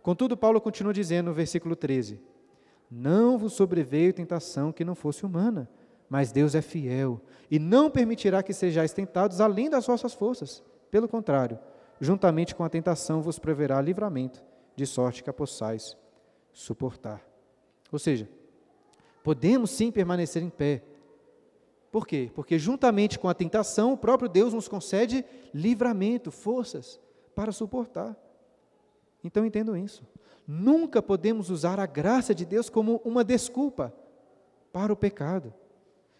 Contudo, Paulo continua dizendo no versículo 13: não vos sobreveio tentação que não fosse humana, mas Deus é fiel e não permitirá que sejais tentados além das vossas forças. Pelo contrário, juntamente com a tentação vos proverá livramento, de sorte que a possais suportar. Ou seja, podemos sim permanecer em pé. Por quê? Porque juntamente com a tentação, o próprio Deus nos concede livramento, forças para suportar. Então entendam isso. Nunca podemos usar a graça de Deus como uma desculpa para o pecado.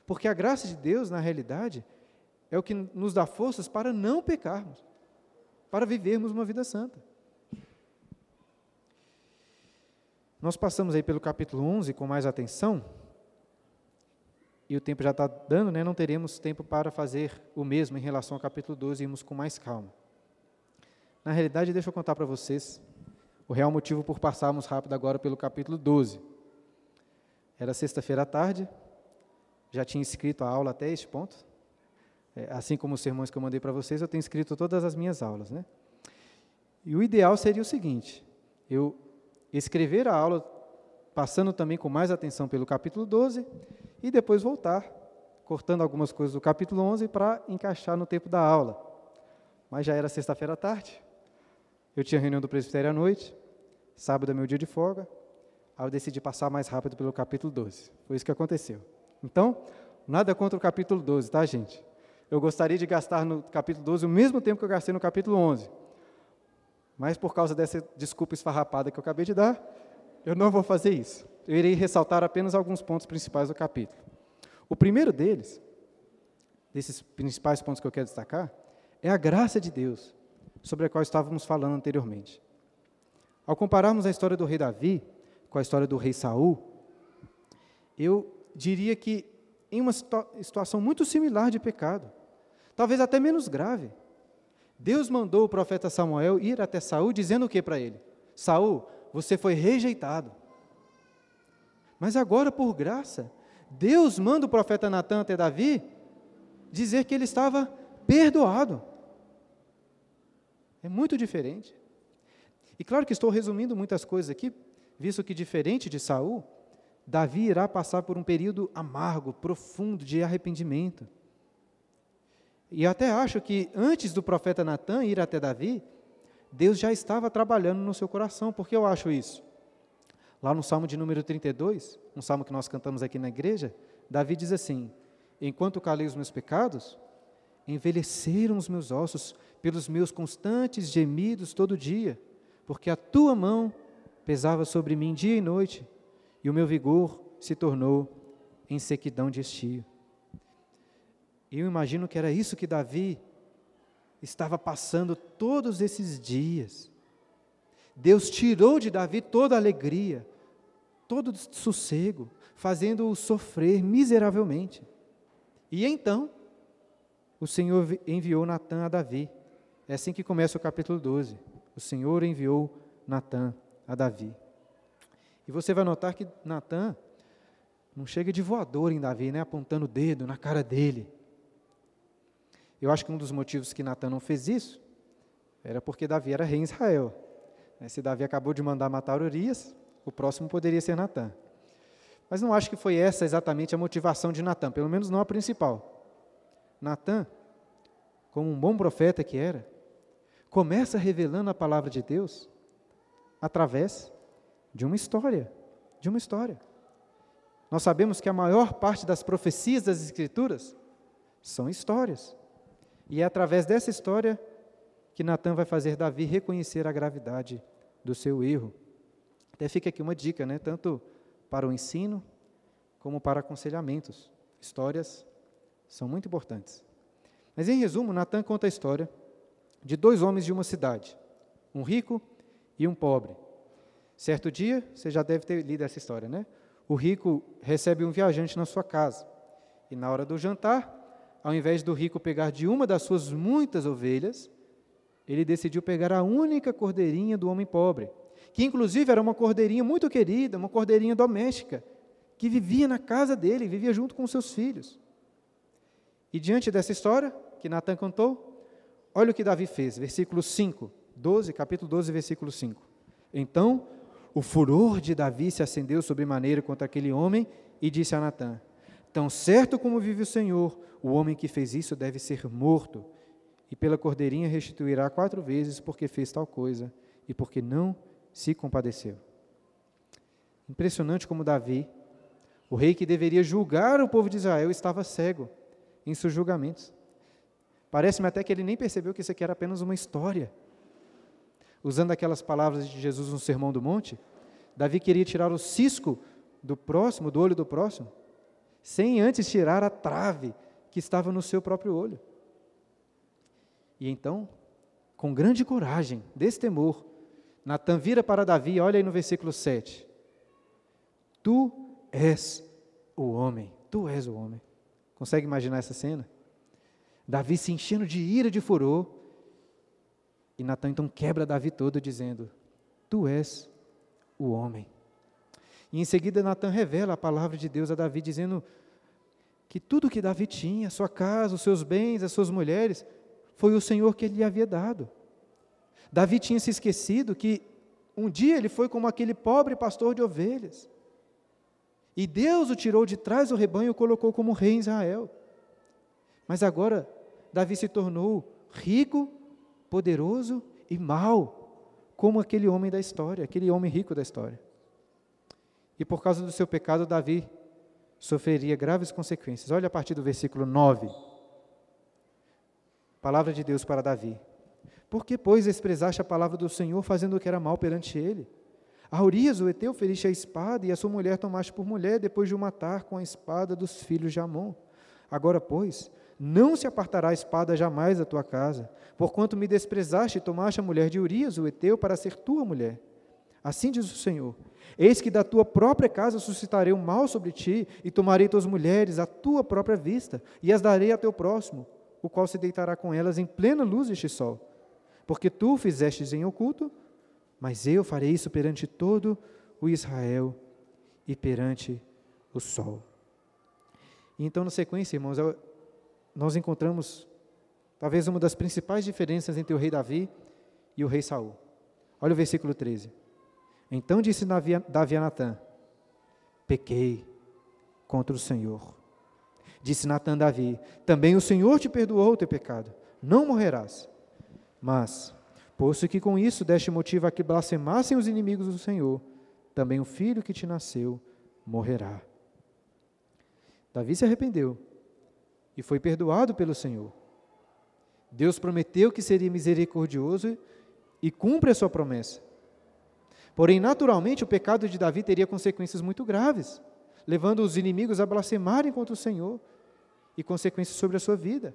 Porque a graça de Deus, na realidade, é o que nos dá forças para não pecarmos, para vivermos uma vida santa. Nós passamos aí pelo capítulo 11 com mais atenção, e o tempo já está dando, né? não teremos tempo para fazer o mesmo em relação ao capítulo 12 e irmos com mais calma. Na realidade, deixa eu contar para vocês o real motivo por passarmos rápido agora pelo capítulo 12. Era sexta-feira à tarde, já tinha escrito a aula até este ponto. É, assim como os sermões que eu mandei para vocês, eu tenho escrito todas as minhas aulas. Né? E o ideal seria o seguinte: eu escrever a aula, passando também com mais atenção pelo capítulo 12, e depois voltar, cortando algumas coisas do capítulo 11 para encaixar no tempo da aula. Mas já era sexta-feira à tarde, eu tinha reunião do presbitério à noite, sábado é meu dia de folga, aí eu decidi passar mais rápido pelo capítulo 12. Foi isso que aconteceu. Então, nada contra o capítulo 12, tá, gente? Eu gostaria de gastar no capítulo 12 o mesmo tempo que eu gastei no capítulo 11. Mas por causa dessa desculpa esfarrapada que eu acabei de dar, eu não vou fazer isso. Eu irei ressaltar apenas alguns pontos principais do capítulo. O primeiro deles, desses principais pontos que eu quero destacar, é a graça de Deus sobre a qual estávamos falando anteriormente. Ao compararmos a história do rei Davi com a história do rei Saul, eu diria que em uma situação muito similar de pecado, talvez até menos grave, Deus mandou o profeta Samuel ir até Saul dizendo o que para ele? Saul, você foi rejeitado. Mas agora, por graça, Deus manda o profeta Natan até Davi dizer que ele estava perdoado. É muito diferente. E claro que estou resumindo muitas coisas aqui, visto que diferente de Saul, Davi irá passar por um período amargo, profundo de arrependimento. E até acho que antes do profeta Natan ir até Davi, Deus já estava trabalhando no seu coração. Por que eu acho isso? Lá no Salmo de número 32, um salmo que nós cantamos aqui na igreja, Davi diz assim: Enquanto calei os meus pecados, envelheceram os meus ossos pelos meus constantes gemidos todo dia, porque a tua mão pesava sobre mim dia e noite, e o meu vigor se tornou em sequidão de estio. Eu imagino que era isso que Davi estava passando todos esses dias. Deus tirou de Davi toda a alegria, todo o sossego, fazendo-o sofrer miseravelmente. E então, o Senhor enviou Natã a Davi. É assim que começa o capítulo 12. O Senhor enviou Natã a Davi. E você vai notar que Natã não chega de voador em Davi, né, apontando o dedo na cara dele. Eu acho que um dos motivos que Natan não fez isso era porque Davi era rei em Israel. Né, se Davi acabou de mandar matar Urias, o próximo poderia ser Natan. Mas não acho que foi essa exatamente a motivação de Natan, pelo menos não a principal. Natan, como um bom profeta que era, começa revelando a palavra de Deus através de uma história, de uma história. Nós sabemos que a maior parte das profecias das Escrituras são histórias. E é através dessa história que Natan vai fazer Davi reconhecer a gravidade do seu erro. Até fica aqui uma dica, né? tanto para o ensino como para aconselhamentos. Histórias são muito importantes. Mas, em resumo, Natan conta a história de dois homens de uma cidade, um rico e um pobre. Certo dia, você já deve ter lido essa história, né? O rico recebe um viajante na sua casa. E na hora do jantar, ao invés do rico pegar de uma das suas muitas ovelhas, ele decidiu pegar a única cordeirinha do homem pobre, que inclusive era uma cordeirinha muito querida, uma cordeirinha doméstica, que vivia na casa dele, vivia junto com seus filhos. E diante dessa história que Natan contou, olha o que Davi fez, versículo 5, 12, capítulo 12, versículo 5. Então, o furor de Davi se acendeu sobremaneira contra aquele homem e disse a Natã: Tão certo como vive o Senhor, o homem que fez isso deve ser morto, e pela cordeirinha restituirá quatro vezes porque fez tal coisa e porque não se compadeceu. Impressionante como Davi, o rei que deveria julgar o povo de Israel, estava cego em seus julgamentos. Parece-me até que ele nem percebeu que isso aqui era apenas uma história. Usando aquelas palavras de Jesus no Sermão do Monte, Davi queria tirar o cisco do próximo, do olho do próximo, sem antes tirar a trave que estava no seu próprio olho. E então, com grande coragem, destemor, Natan vira para Davi, olha aí no versículo 7. Tu és o homem, tu és o homem. Consegue imaginar essa cena? Davi se enchendo de ira, de furor, e Natan então quebra Davi todo, dizendo: Tu és o homem. E em seguida Natan revela a palavra de Deus a Davi, dizendo que tudo que Davi tinha, sua casa, os seus bens, as suas mulheres, foi o Senhor que ele lhe havia dado. Davi tinha se esquecido que um dia ele foi como aquele pobre pastor de ovelhas. E Deus o tirou de trás do rebanho e o colocou como rei em Israel. Mas agora, Davi se tornou rico, poderoso e mau, como aquele homem da história, aquele homem rico da história. E por causa do seu pecado, Davi sofreria graves consequências. Olha a partir do versículo 9. Palavra de Deus para Davi. Por que, pois, desprezaste a palavra do Senhor, fazendo o que era mal perante ele? A Urias, o Eteu, feriste a espada, e a sua mulher tomaste por mulher, depois de o matar com a espada dos filhos de Amon. Agora, pois, não se apartará a espada jamais da tua casa, porquanto me desprezaste e tomaste a mulher de Urias, o Eteu, para ser tua mulher. Assim diz o Senhor: Eis que da tua própria casa suscitarei o mal sobre ti, e tomarei tuas mulheres à tua própria vista, e as darei a teu próximo, o qual se deitará com elas em plena luz deste sol. Porque tu fizestes em oculto, mas eu farei isso perante todo o Israel e perante o sol. E então, na sequência, irmãos, nós encontramos talvez uma das principais diferenças entre o rei Davi e o rei Saul. Olha o versículo 13. Então disse Davi a Natã: Pequei contra o Senhor. Disse Natã Davi: Também o Senhor te perdoou o teu pecado, não morrerás. Mas, posto que com isso deste motivo a que blasfemassem os inimigos do Senhor, também o filho que te nasceu morrerá. Davi se arrependeu e foi perdoado pelo Senhor. Deus prometeu que seria misericordioso e cumpre a sua promessa. Porém, naturalmente, o pecado de Davi teria consequências muito graves, levando os inimigos a blasphemarem contra o Senhor e consequências sobre a sua vida.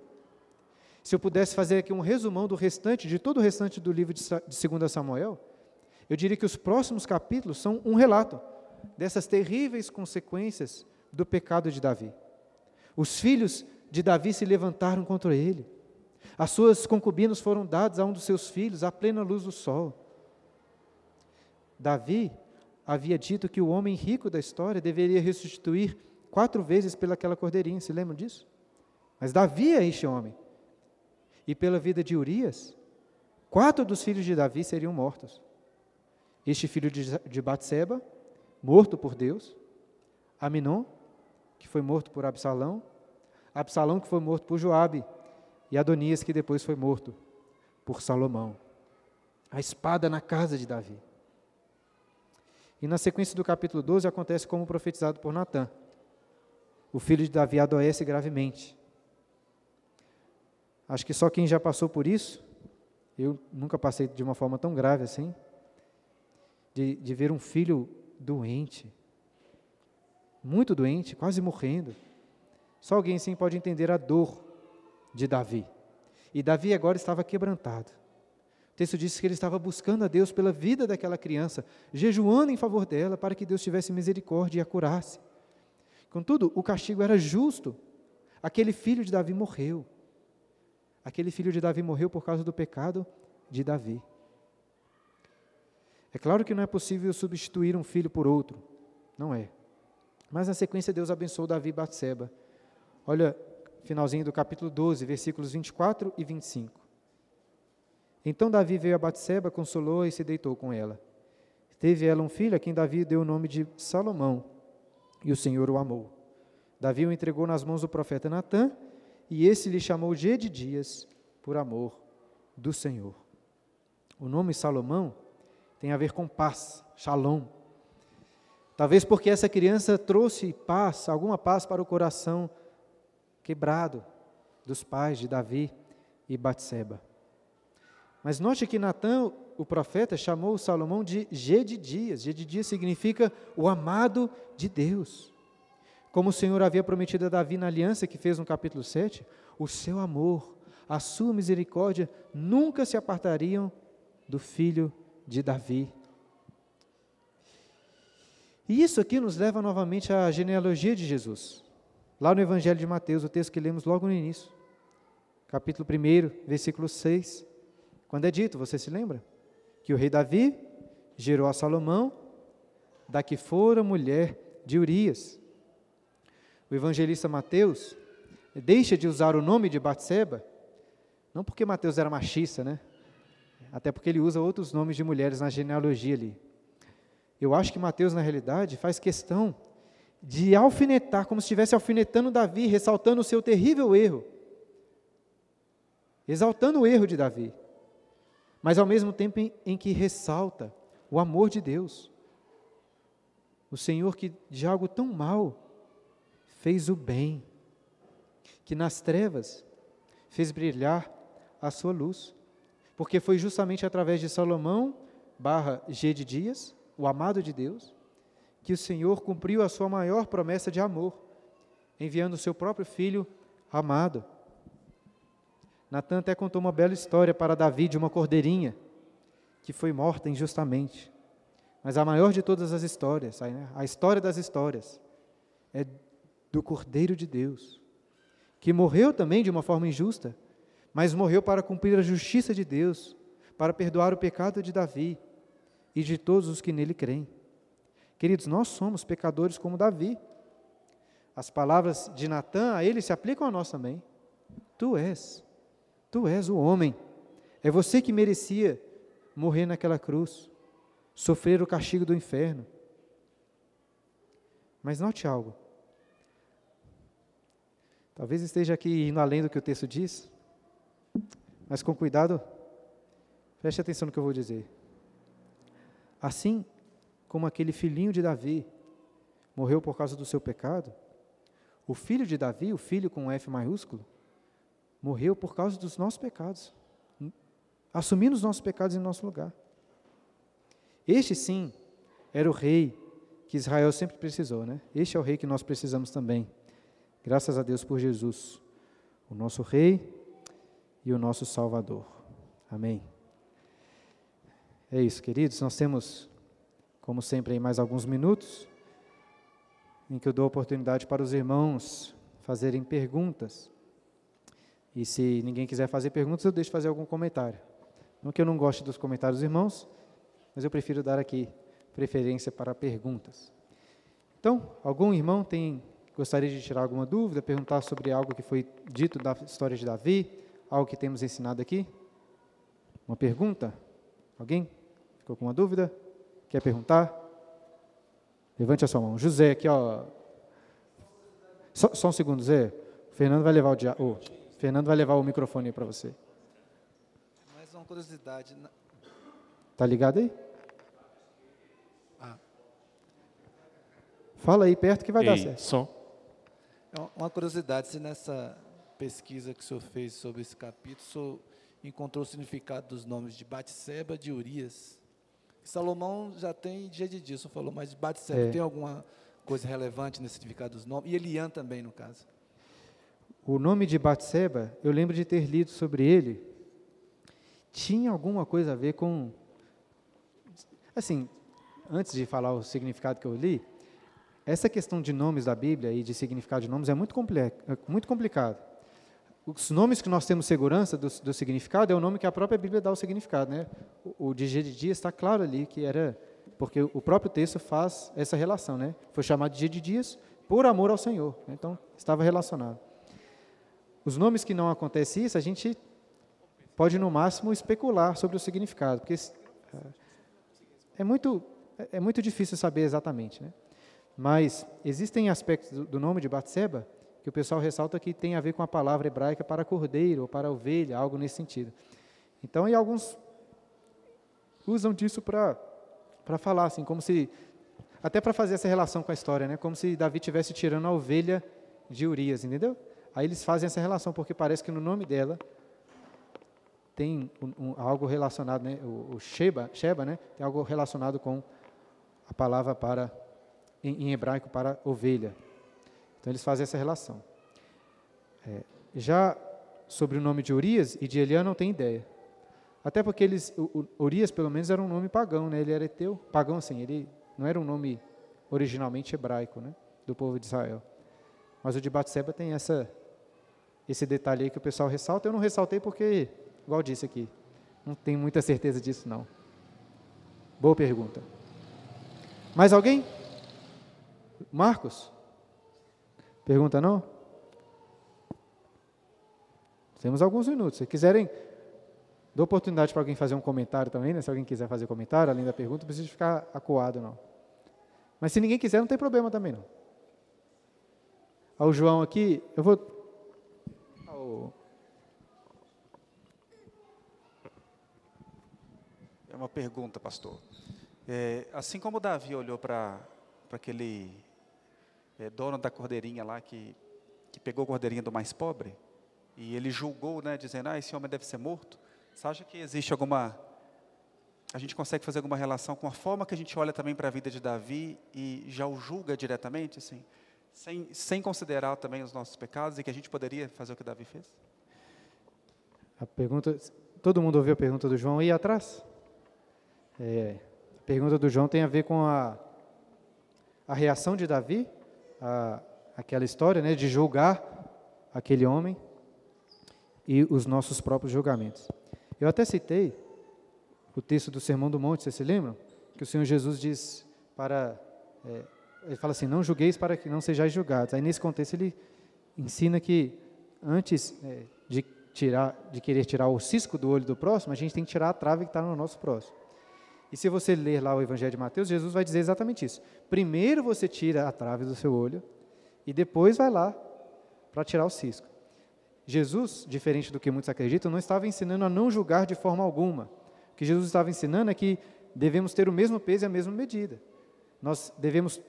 Se eu pudesse fazer aqui um resumão do restante, de todo o restante do livro de 2 Samuel, eu diria que os próximos capítulos são um relato dessas terríveis consequências do pecado de Davi. Os filhos de Davi se levantaram contra ele. As suas concubinas foram dadas a um dos seus filhos à plena luz do sol. Davi havia dito que o homem rico da história deveria restituir quatro vezes pelaquela cordeirinha, se lembram disso? Mas Davi é este homem. E pela vida de Urias, quatro dos filhos de Davi seriam mortos. Este filho de Batseba, morto por Deus, Aminon, que foi morto por Absalão, Absalão que foi morto por Joabe, e Adonias que depois foi morto por Salomão. A espada na casa de Davi. E na sequência do capítulo 12 acontece como profetizado por Natã. O filho de Davi adoece gravemente. Acho que só quem já passou por isso, eu nunca passei de uma forma tão grave assim, de, de ver um filho doente, muito doente, quase morrendo. Só alguém sim pode entender a dor de Davi. E Davi agora estava quebrantado. O texto diz que ele estava buscando a Deus pela vida daquela criança, jejuando em favor dela para que Deus tivesse misericórdia e a curasse. Contudo, o castigo era justo. Aquele filho de Davi morreu. Aquele filho de Davi morreu por causa do pecado de Davi. É claro que não é possível substituir um filho por outro. Não é. Mas na sequência Deus abençoou Davi e Batseba. Olha, finalzinho do capítulo 12, versículos 24 e 25. Então Davi veio a Batseba, consolou e se deitou com ela. Teve ela um filho a quem Davi deu o nome de Salomão, e o Senhor o amou. Davi o entregou nas mãos do profeta Natã, e esse lhe chamou Dias por amor do Senhor. O nome Salomão tem a ver com paz, shalom. Talvez porque essa criança trouxe paz, alguma paz para o coração quebrado dos pais de Davi e Batseba. Mas note que Natã, o profeta, chamou Salomão de Gedidias. Gedidias significa o amado de Deus. Como o Senhor havia prometido a Davi na aliança que fez no capítulo 7, o seu amor, a sua misericórdia nunca se apartariam do filho de Davi. E isso aqui nos leva novamente à genealogia de Jesus. Lá no Evangelho de Mateus, o texto que lemos logo no início, capítulo 1, versículo 6, quando é dito, você se lembra? Que o rei Davi gerou a Salomão, da que fora mulher de Urias. O evangelista Mateus deixa de usar o nome de Batseba, não porque Mateus era machista, né? Até porque ele usa outros nomes de mulheres na genealogia ali. Eu acho que Mateus, na realidade, faz questão de alfinetar, como se estivesse alfinetando Davi, ressaltando o seu terrível erro, exaltando o erro de Davi, mas ao mesmo tempo em, em que ressalta o amor de Deus. O Senhor que de algo tão mal fez o bem, que nas trevas fez brilhar a sua luz, porque foi justamente através de Salomão barra G de Dias, o amado de Deus, que o Senhor cumpriu a sua maior promessa de amor, enviando o seu próprio filho amado. Natan até contou uma bela história para Davi de uma cordeirinha que foi morta injustamente. Mas a maior de todas as histórias, a história das histórias, é do Cordeiro de Deus, que morreu também de uma forma injusta, mas morreu para cumprir a justiça de Deus, para perdoar o pecado de Davi e de todos os que nele creem. Queridos, nós somos pecadores como Davi. As palavras de Natã a ele se aplicam a nós também. Tu és, tu és o homem. É você que merecia morrer naquela cruz, sofrer o castigo do inferno. Mas note algo. Talvez esteja aqui indo além do que o texto diz, mas com cuidado, preste atenção no que eu vou dizer. Assim como aquele filhinho de Davi morreu por causa do seu pecado, o filho de Davi, o filho com F maiúsculo, morreu por causa dos nossos pecados, assumindo os nossos pecados em nosso lugar. Este sim era o rei que Israel sempre precisou, né? Este é o rei que nós precisamos também. Graças a Deus por Jesus, o nosso rei e o nosso salvador. Amém. É isso, queridos. Nós temos, como sempre, mais alguns minutos em que eu dou oportunidade para os irmãos fazerem perguntas. E se ninguém quiser fazer perguntas, eu deixo fazer algum comentário. Não que eu não goste dos comentários dos irmãos, mas eu prefiro dar aqui preferência para perguntas. Então, algum irmão tem gostaria de tirar alguma dúvida, perguntar sobre algo que foi dito da história de Davi, algo que temos ensinado aqui? Uma pergunta? Alguém ficou com uma dúvida? Quer perguntar? Levante a sua mão. José, aqui, ó. Só, só um segundo, Zé. O Fernando vai levar o, oh, Fernando vai levar o microfone para você. Mais uma curiosidade. Tá ligado aí? Fala aí perto que vai Ei, dar certo. Som. É uma curiosidade, se nessa pesquisa que o senhor fez sobre esse capítulo, o senhor encontrou o significado dos nomes de Batseba, de Urias. Salomão já tem dia de dia, o senhor falou, mas de Batseba, É. tem alguma coisa relevante nesse significado dos nomes? E Eliã também, no caso. O nome de Batseba, eu lembro de ter lido sobre ele, tinha alguma coisa a ver com. Assim, antes de falar o significado que eu li, essa questão de nomes da Bíblia e de significado de nomes é muito, é muito complicado. Os nomes que nós temos segurança do, do significado é o nome que a própria Bíblia dá o significado. Né? O, o de dia de dia está claro ali que era. Porque o próprio texto faz essa relação. Né? Foi chamado de dia de dias por amor ao Senhor. né? Então, estava relacionado. Os nomes que não acontece isso, a gente pode no máximo especular sobre o significado, porque é, é muito é muito difícil saber exatamente, né? Mas existem aspectos do, nome de Batseba que o pessoal ressalta que tem a ver com a palavra hebraica para cordeiro ou para ovelha, algo nesse sentido. Então, e alguns usam disso para para falar assim, como se até para fazer essa relação com a história, né? Como se Davi tivesse tirando a ovelha de Urias, entendeu? Aí eles fazem essa relação porque parece que no nome dela tem um, um, algo relacionado, né? O, o Sheba, Sheba, né? Tem algo relacionado com a palavra para em, em hebraico para ovelha. Então eles fazem essa relação. É, já sobre o nome de Urias e de Eliã não tem ideia. Até porque eles, o, o, Urias pelo menos era um nome pagão, né? Ele era eteu, pagão assim, ele não era um nome originalmente hebraico, né? Do povo de Israel. Mas o de Batseba tem essa esse detalhe aí que o pessoal ressalta. Eu não ressaltei porque, igual disse aqui, não tenho muita certeza disso não. Boa pergunta. Mais alguém? Marcos? Pergunta não? Temos alguns minutos. Se quiserem, dou oportunidade para alguém fazer um comentário também, né? Se alguém quiser fazer comentário, além da pergunta, não precisa ficar acuado, não. Mas se ninguém quiser, não tem problema também, não. Ao João aqui, eu vou... É uma pergunta, pastor. É, assim como Davi olhou para aquele é, dono da cordeirinha lá que, que pegou a cordeirinha do mais pobre e ele julgou, né, dizendo, ah, esse homem deve ser morto. Você acha que existe alguma, a gente consegue fazer alguma relação com a forma que a gente olha também para a vida de Davi e já o julga diretamente, assim, sem, sem considerar também os nossos pecados e que a gente poderia fazer o que Davi fez? A pergunta, todo mundo ouviu a pergunta do João aí atrás? É, a pergunta do João tem a ver com a, a reação de Davi, a, aquela história né, de julgar aquele homem e os nossos próprios julgamentos. Eu até citei o texto do Sermão do Monte, vocês se lembram? Que o Senhor Jesus diz para. É, ele fala assim: Não julgueis para que não sejais julgados. Aí nesse contexto ele ensina que antes é, de, tirar, de querer tirar o cisco do olho do próximo, a gente tem que tirar a trave que está no nosso próximo. E se você ler lá o Evangelho de Mateus, Jesus vai dizer exatamente isso. Primeiro você tira a trave do seu olho e depois vai lá para tirar o cisco. Jesus, diferente do que muitos acreditam, não estava ensinando a não julgar de forma alguma. O que Jesus estava ensinando é que devemos ter o mesmo peso e a mesma medida. nós devemos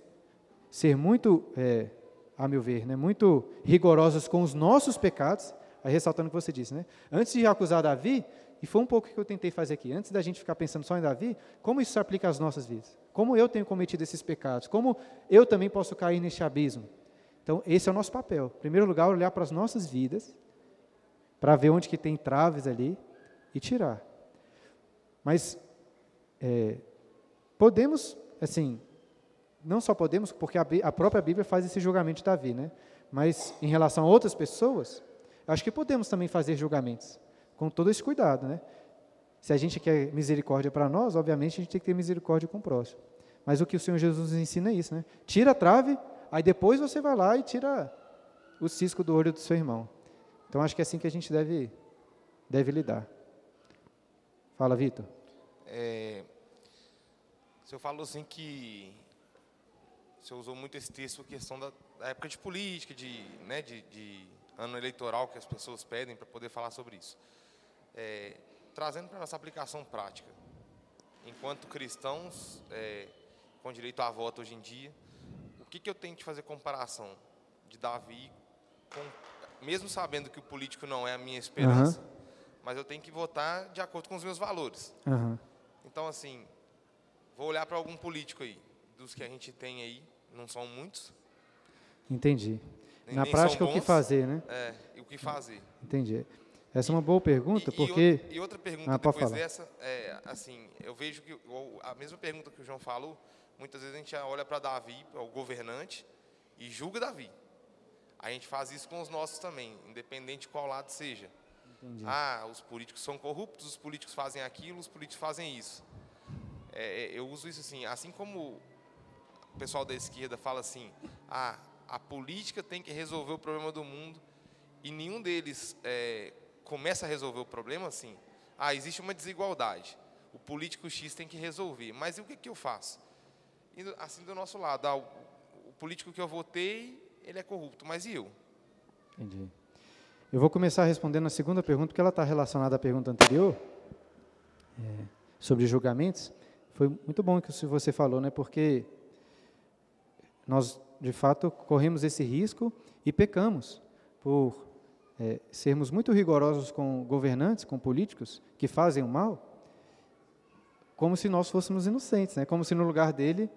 ser muito, é, a meu ver, né, muito rigorosos com os nossos pecados, aí ressaltando o que você disse, né? Antes de acusar Davi, e foi um pouco que eu tentei fazer aqui, antes da gente ficar pensando só em Davi, como isso se aplica às nossas vidas? Como eu tenho cometido esses pecados? Como eu também posso cair neste abismo? Então, esse é o nosso papel. Em primeiro lugar, olhar para as nossas vidas, para ver onde que tem traves ali e tirar. Mas é, podemos, assim, não só podemos, porque a, a, própria Bíblia faz esse julgamento de Davi, né? Mas em relação a outras pessoas, acho que podemos também fazer julgamentos, com todo esse cuidado, né? Se a gente quer misericórdia para nós, obviamente a gente tem que ter misericórdia com o próximo. Mas o que o Senhor Jesus nos ensina é isso, né? Tira a trave, aí depois você vai lá e tira o cisco do olho do seu irmão. Então acho que é assim que a gente deve, deve lidar. Fala, Vitor. É, o senhor falou assim que o senhor usou muito esse texto, questão da, da época de política, de, né, de, de, ano eleitoral que as pessoas pedem para poder falar sobre isso. É, trazendo para a nossa aplicação prática, enquanto cristãos é, com direito a voto hoje em dia, o que, que eu tenho que fazer comparação de Davi, com, mesmo sabendo que o político não é a minha esperança, uhum. mas eu tenho que votar de acordo com os meus valores. Uhum. Então, assim, vou olhar para algum político aí, dos que a gente tem aí, não são muitos. Entendi. Nem, Na nem prática, o que fazer, né? É, o que fazer. Entendi. Essa é uma boa pergunta, e, porque... E outra, pergunta ah, depois dessa, é, assim, eu vejo que a mesma pergunta que o João falou, muitas vezes a gente olha para Davi, o governante, e julga Davi. A gente faz isso com os nossos também, independente de qual lado seja. Entendi. Ah, os políticos são corruptos, os políticos fazem aquilo, os políticos fazem isso. É, é eu uso isso assim, assim como o pessoal da esquerda fala assim, ah, a política tem que resolver o problema do mundo, e nenhum deles é, começa a resolver o problema assim, ah, existe uma desigualdade, o político X tem que resolver, mas e o que, que eu faço? E, assim do nosso lado, ah, o, o político que eu votei, ele é corrupto, mas e eu? Entendi. Eu vou começar respondendo a segunda pergunta, porque ela está relacionada à pergunta anterior, é, sobre julgamentos. Foi muito bom que você falou, né? Porque nós, de fato, corremos esse risco e pecamos por é, sermos muito rigorosos com governantes, com políticos que fazem o mal, como se nós fôssemos inocentes, né? como se no lugar dele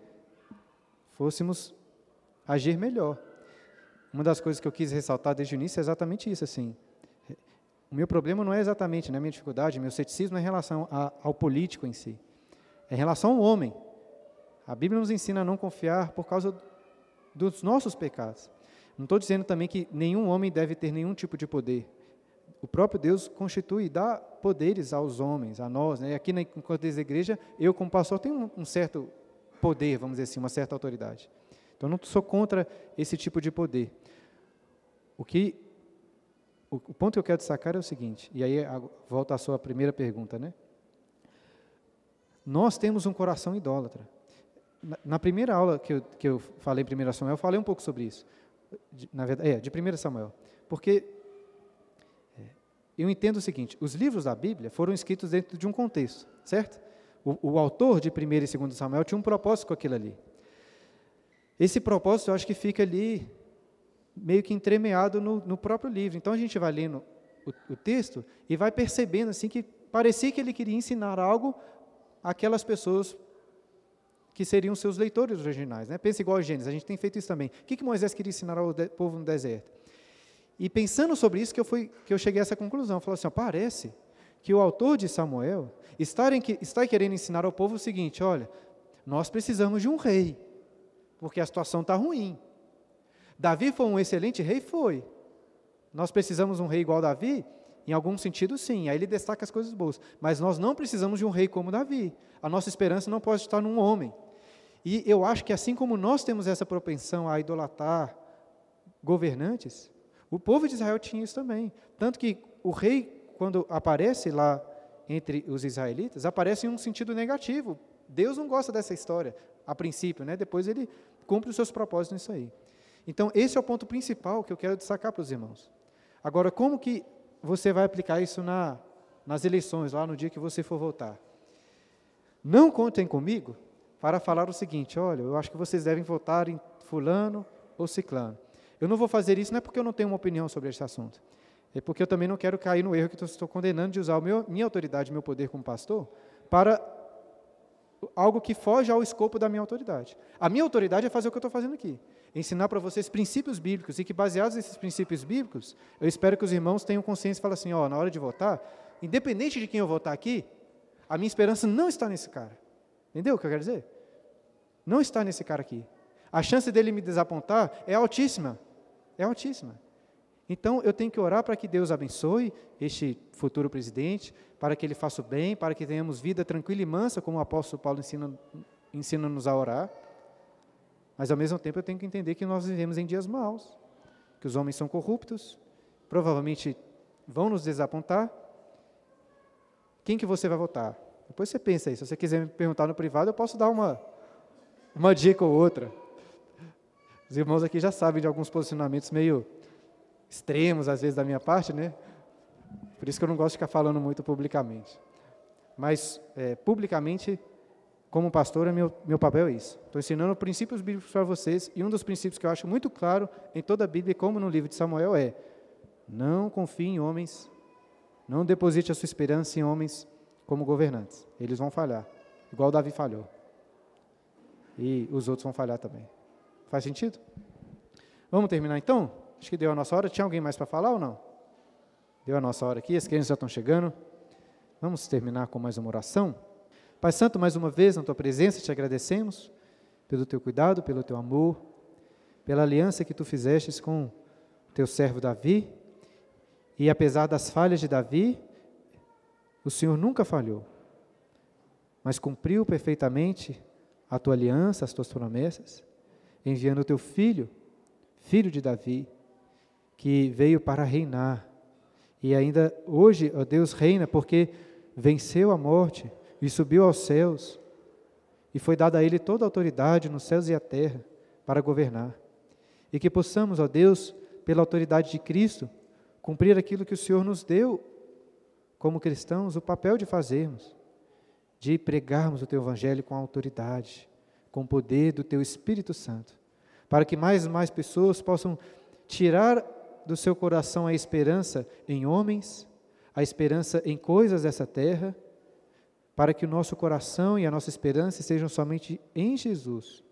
fôssemos agir melhor. Uma das coisas que eu quis ressaltar desde o início é exatamente isso, assim. O meu problema não é exatamente, né, minha dificuldade, meu ceticismo é em relação a, ao político em si. É em relação ao homem. A Bíblia nos ensina a não confiar por causa dos nossos pecados. Não estou dizendo também que nenhum homem deve ter nenhum tipo de poder. O próprio Deus constitui e dá poderes aos homens, a nós. Né? Aqui na contexto da igreja, eu como pastor tenho um certo poder, vamos dizer assim, uma certa autoridade. Então não sou contra esse tipo de poder. O que o, ponto que eu quero destacar é o seguinte, e aí volta à sua primeira pergunta, né? Nós temos um coração idólatra na primeira aula que eu, que eu falei em 1 Samuel, eu falei um pouco sobre isso. De, na verdade, é, de 1 Samuel. Porque é, eu entendo o seguinte: os livros da Bíblia foram escritos dentro de um contexto, certo? O, o autor de 1 e 2 Samuel tinha um propósito com aquilo ali. Esse propósito eu acho que fica ali meio que entremeado no, no próprio livro. Então a gente vai lendo o, o texto e vai percebendo assim que parecia que ele queria ensinar algo àquelas pessoas que seriam seus leitores originais. Né? Pensa igual a Gênesis, a gente tem feito isso também. O que, que Moisés queria ensinar ao povo no deserto? E pensando sobre isso que eu, fui, que eu cheguei a essa conclusão. Falou assim, ó, parece que o autor de Samuel está, em, está querendo ensinar ao povo o seguinte, olha, nós precisamos de um rei, porque a situação está ruim. Davi foi um excelente rei? Foi. Nós precisamos de um rei igual Davi? Em algum sentido, sim. Aí ele destaca as coisas boas. Mas nós não precisamos de um rei como Davi. A nossa esperança não pode estar num homem. E eu acho que assim como nós temos essa propensão a idolatrar governantes, o povo de Israel tinha isso também. Tanto que o rei, quando aparece lá entre os israelitas, aparece em um sentido negativo. Deus não gosta dessa história, a princípio, né? depois ele cumpre os seus propósitos nisso aí. Então, esse é o ponto principal que eu quero destacar para os irmãos. Agora, como que você vai aplicar isso na, nas eleições, lá no dia que você for votar? Não contem comigo para falar o seguinte: olha, eu acho que vocês devem votar em Fulano ou Ciclano. Eu não vou fazer isso não é porque eu não tenho uma opinião sobre esse assunto, é porque eu também não quero cair no erro que estou condenando de usar meu, minha autoridade, meu poder como pastor, para algo que foge ao escopo da minha autoridade. A minha autoridade é fazer o que eu estou fazendo aqui, ensinar para vocês princípios bíblicos e que baseados nesses princípios bíblicos, eu espero que os irmãos tenham consciência e falem assim, ó, na hora de votar, independente de quem eu votar aqui, a minha esperança não está nesse cara. Entendeu o que eu quero dizer? Não está nesse cara aqui. A chance dele me desapontar é altíssima. É altíssima. Então eu tenho que orar para que Deus abençoe este futuro presidente, para que ele faça o bem, para que tenhamos vida tranquila e mansa, como o apóstolo Paulo ensina-nos ensina a orar. Mas ao mesmo tempo eu tenho que entender que nós vivemos em dias maus, que os homens são corruptos, provavelmente vão nos desapontar. Quem que você vai votar? Depois você pensa aí. Se você quiser me perguntar no privado, eu posso dar uma, uma dica ou outra. Os irmãos aqui já sabem de alguns posicionamentos meio extremos, às vezes, da minha parte, né? Por isso que eu não gosto de ficar falando muito publicamente. Mas, é, publicamente, como pastor, meu, meu papel é isso. Estou ensinando princípios bíblicos para vocês, e um dos princípios que eu acho muito claro em toda a Bíblia, como no livro de Samuel, é: não confie em homens, não deposite a sua esperança em homens como governantes. Eles vão falhar, igual Davi falhou. E os outros vão falhar também. Faz sentido? Vamos terminar então? Acho que deu a nossa hora. Tinha alguém mais para falar ou não? Deu a nossa hora aqui, as crianças já estão chegando. Vamos terminar com mais uma oração. Pai Santo, mais uma vez, na tua presença, te agradecemos pelo teu cuidado, pelo teu amor, pela aliança que tu fizestes com teu servo Davi. E apesar das falhas de Davi, o Senhor nunca falhou, mas cumpriu perfeitamente a tua aliança, as tuas promessas enviando o teu filho, filho de Davi, que veio para reinar. E ainda hoje, ó Deus, reina porque venceu a morte e subiu aos céus, e foi dada a ele toda a autoridade nos céus e a terra para governar. E que possamos, ó Deus, pela autoridade de Cristo, cumprir aquilo que o Senhor nos deu como cristãos, o papel de fazermos, de pregarmos o teu evangelho com autoridade, com o poder do Teu Espírito Santo, para que mais e mais pessoas possam tirar do seu coração a esperança em homens, a esperança em coisas dessa terra, para que o nosso coração e a nossa esperança estejam somente em Jesus,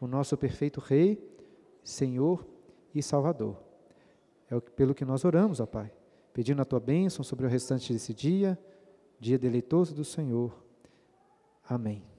o nosso perfeito Rei, Senhor e Salvador. É pelo que nós oramos, ó Pai, pedindo a tua bênção sobre o restante desse dia, dia deleitoso do Senhor. Amém.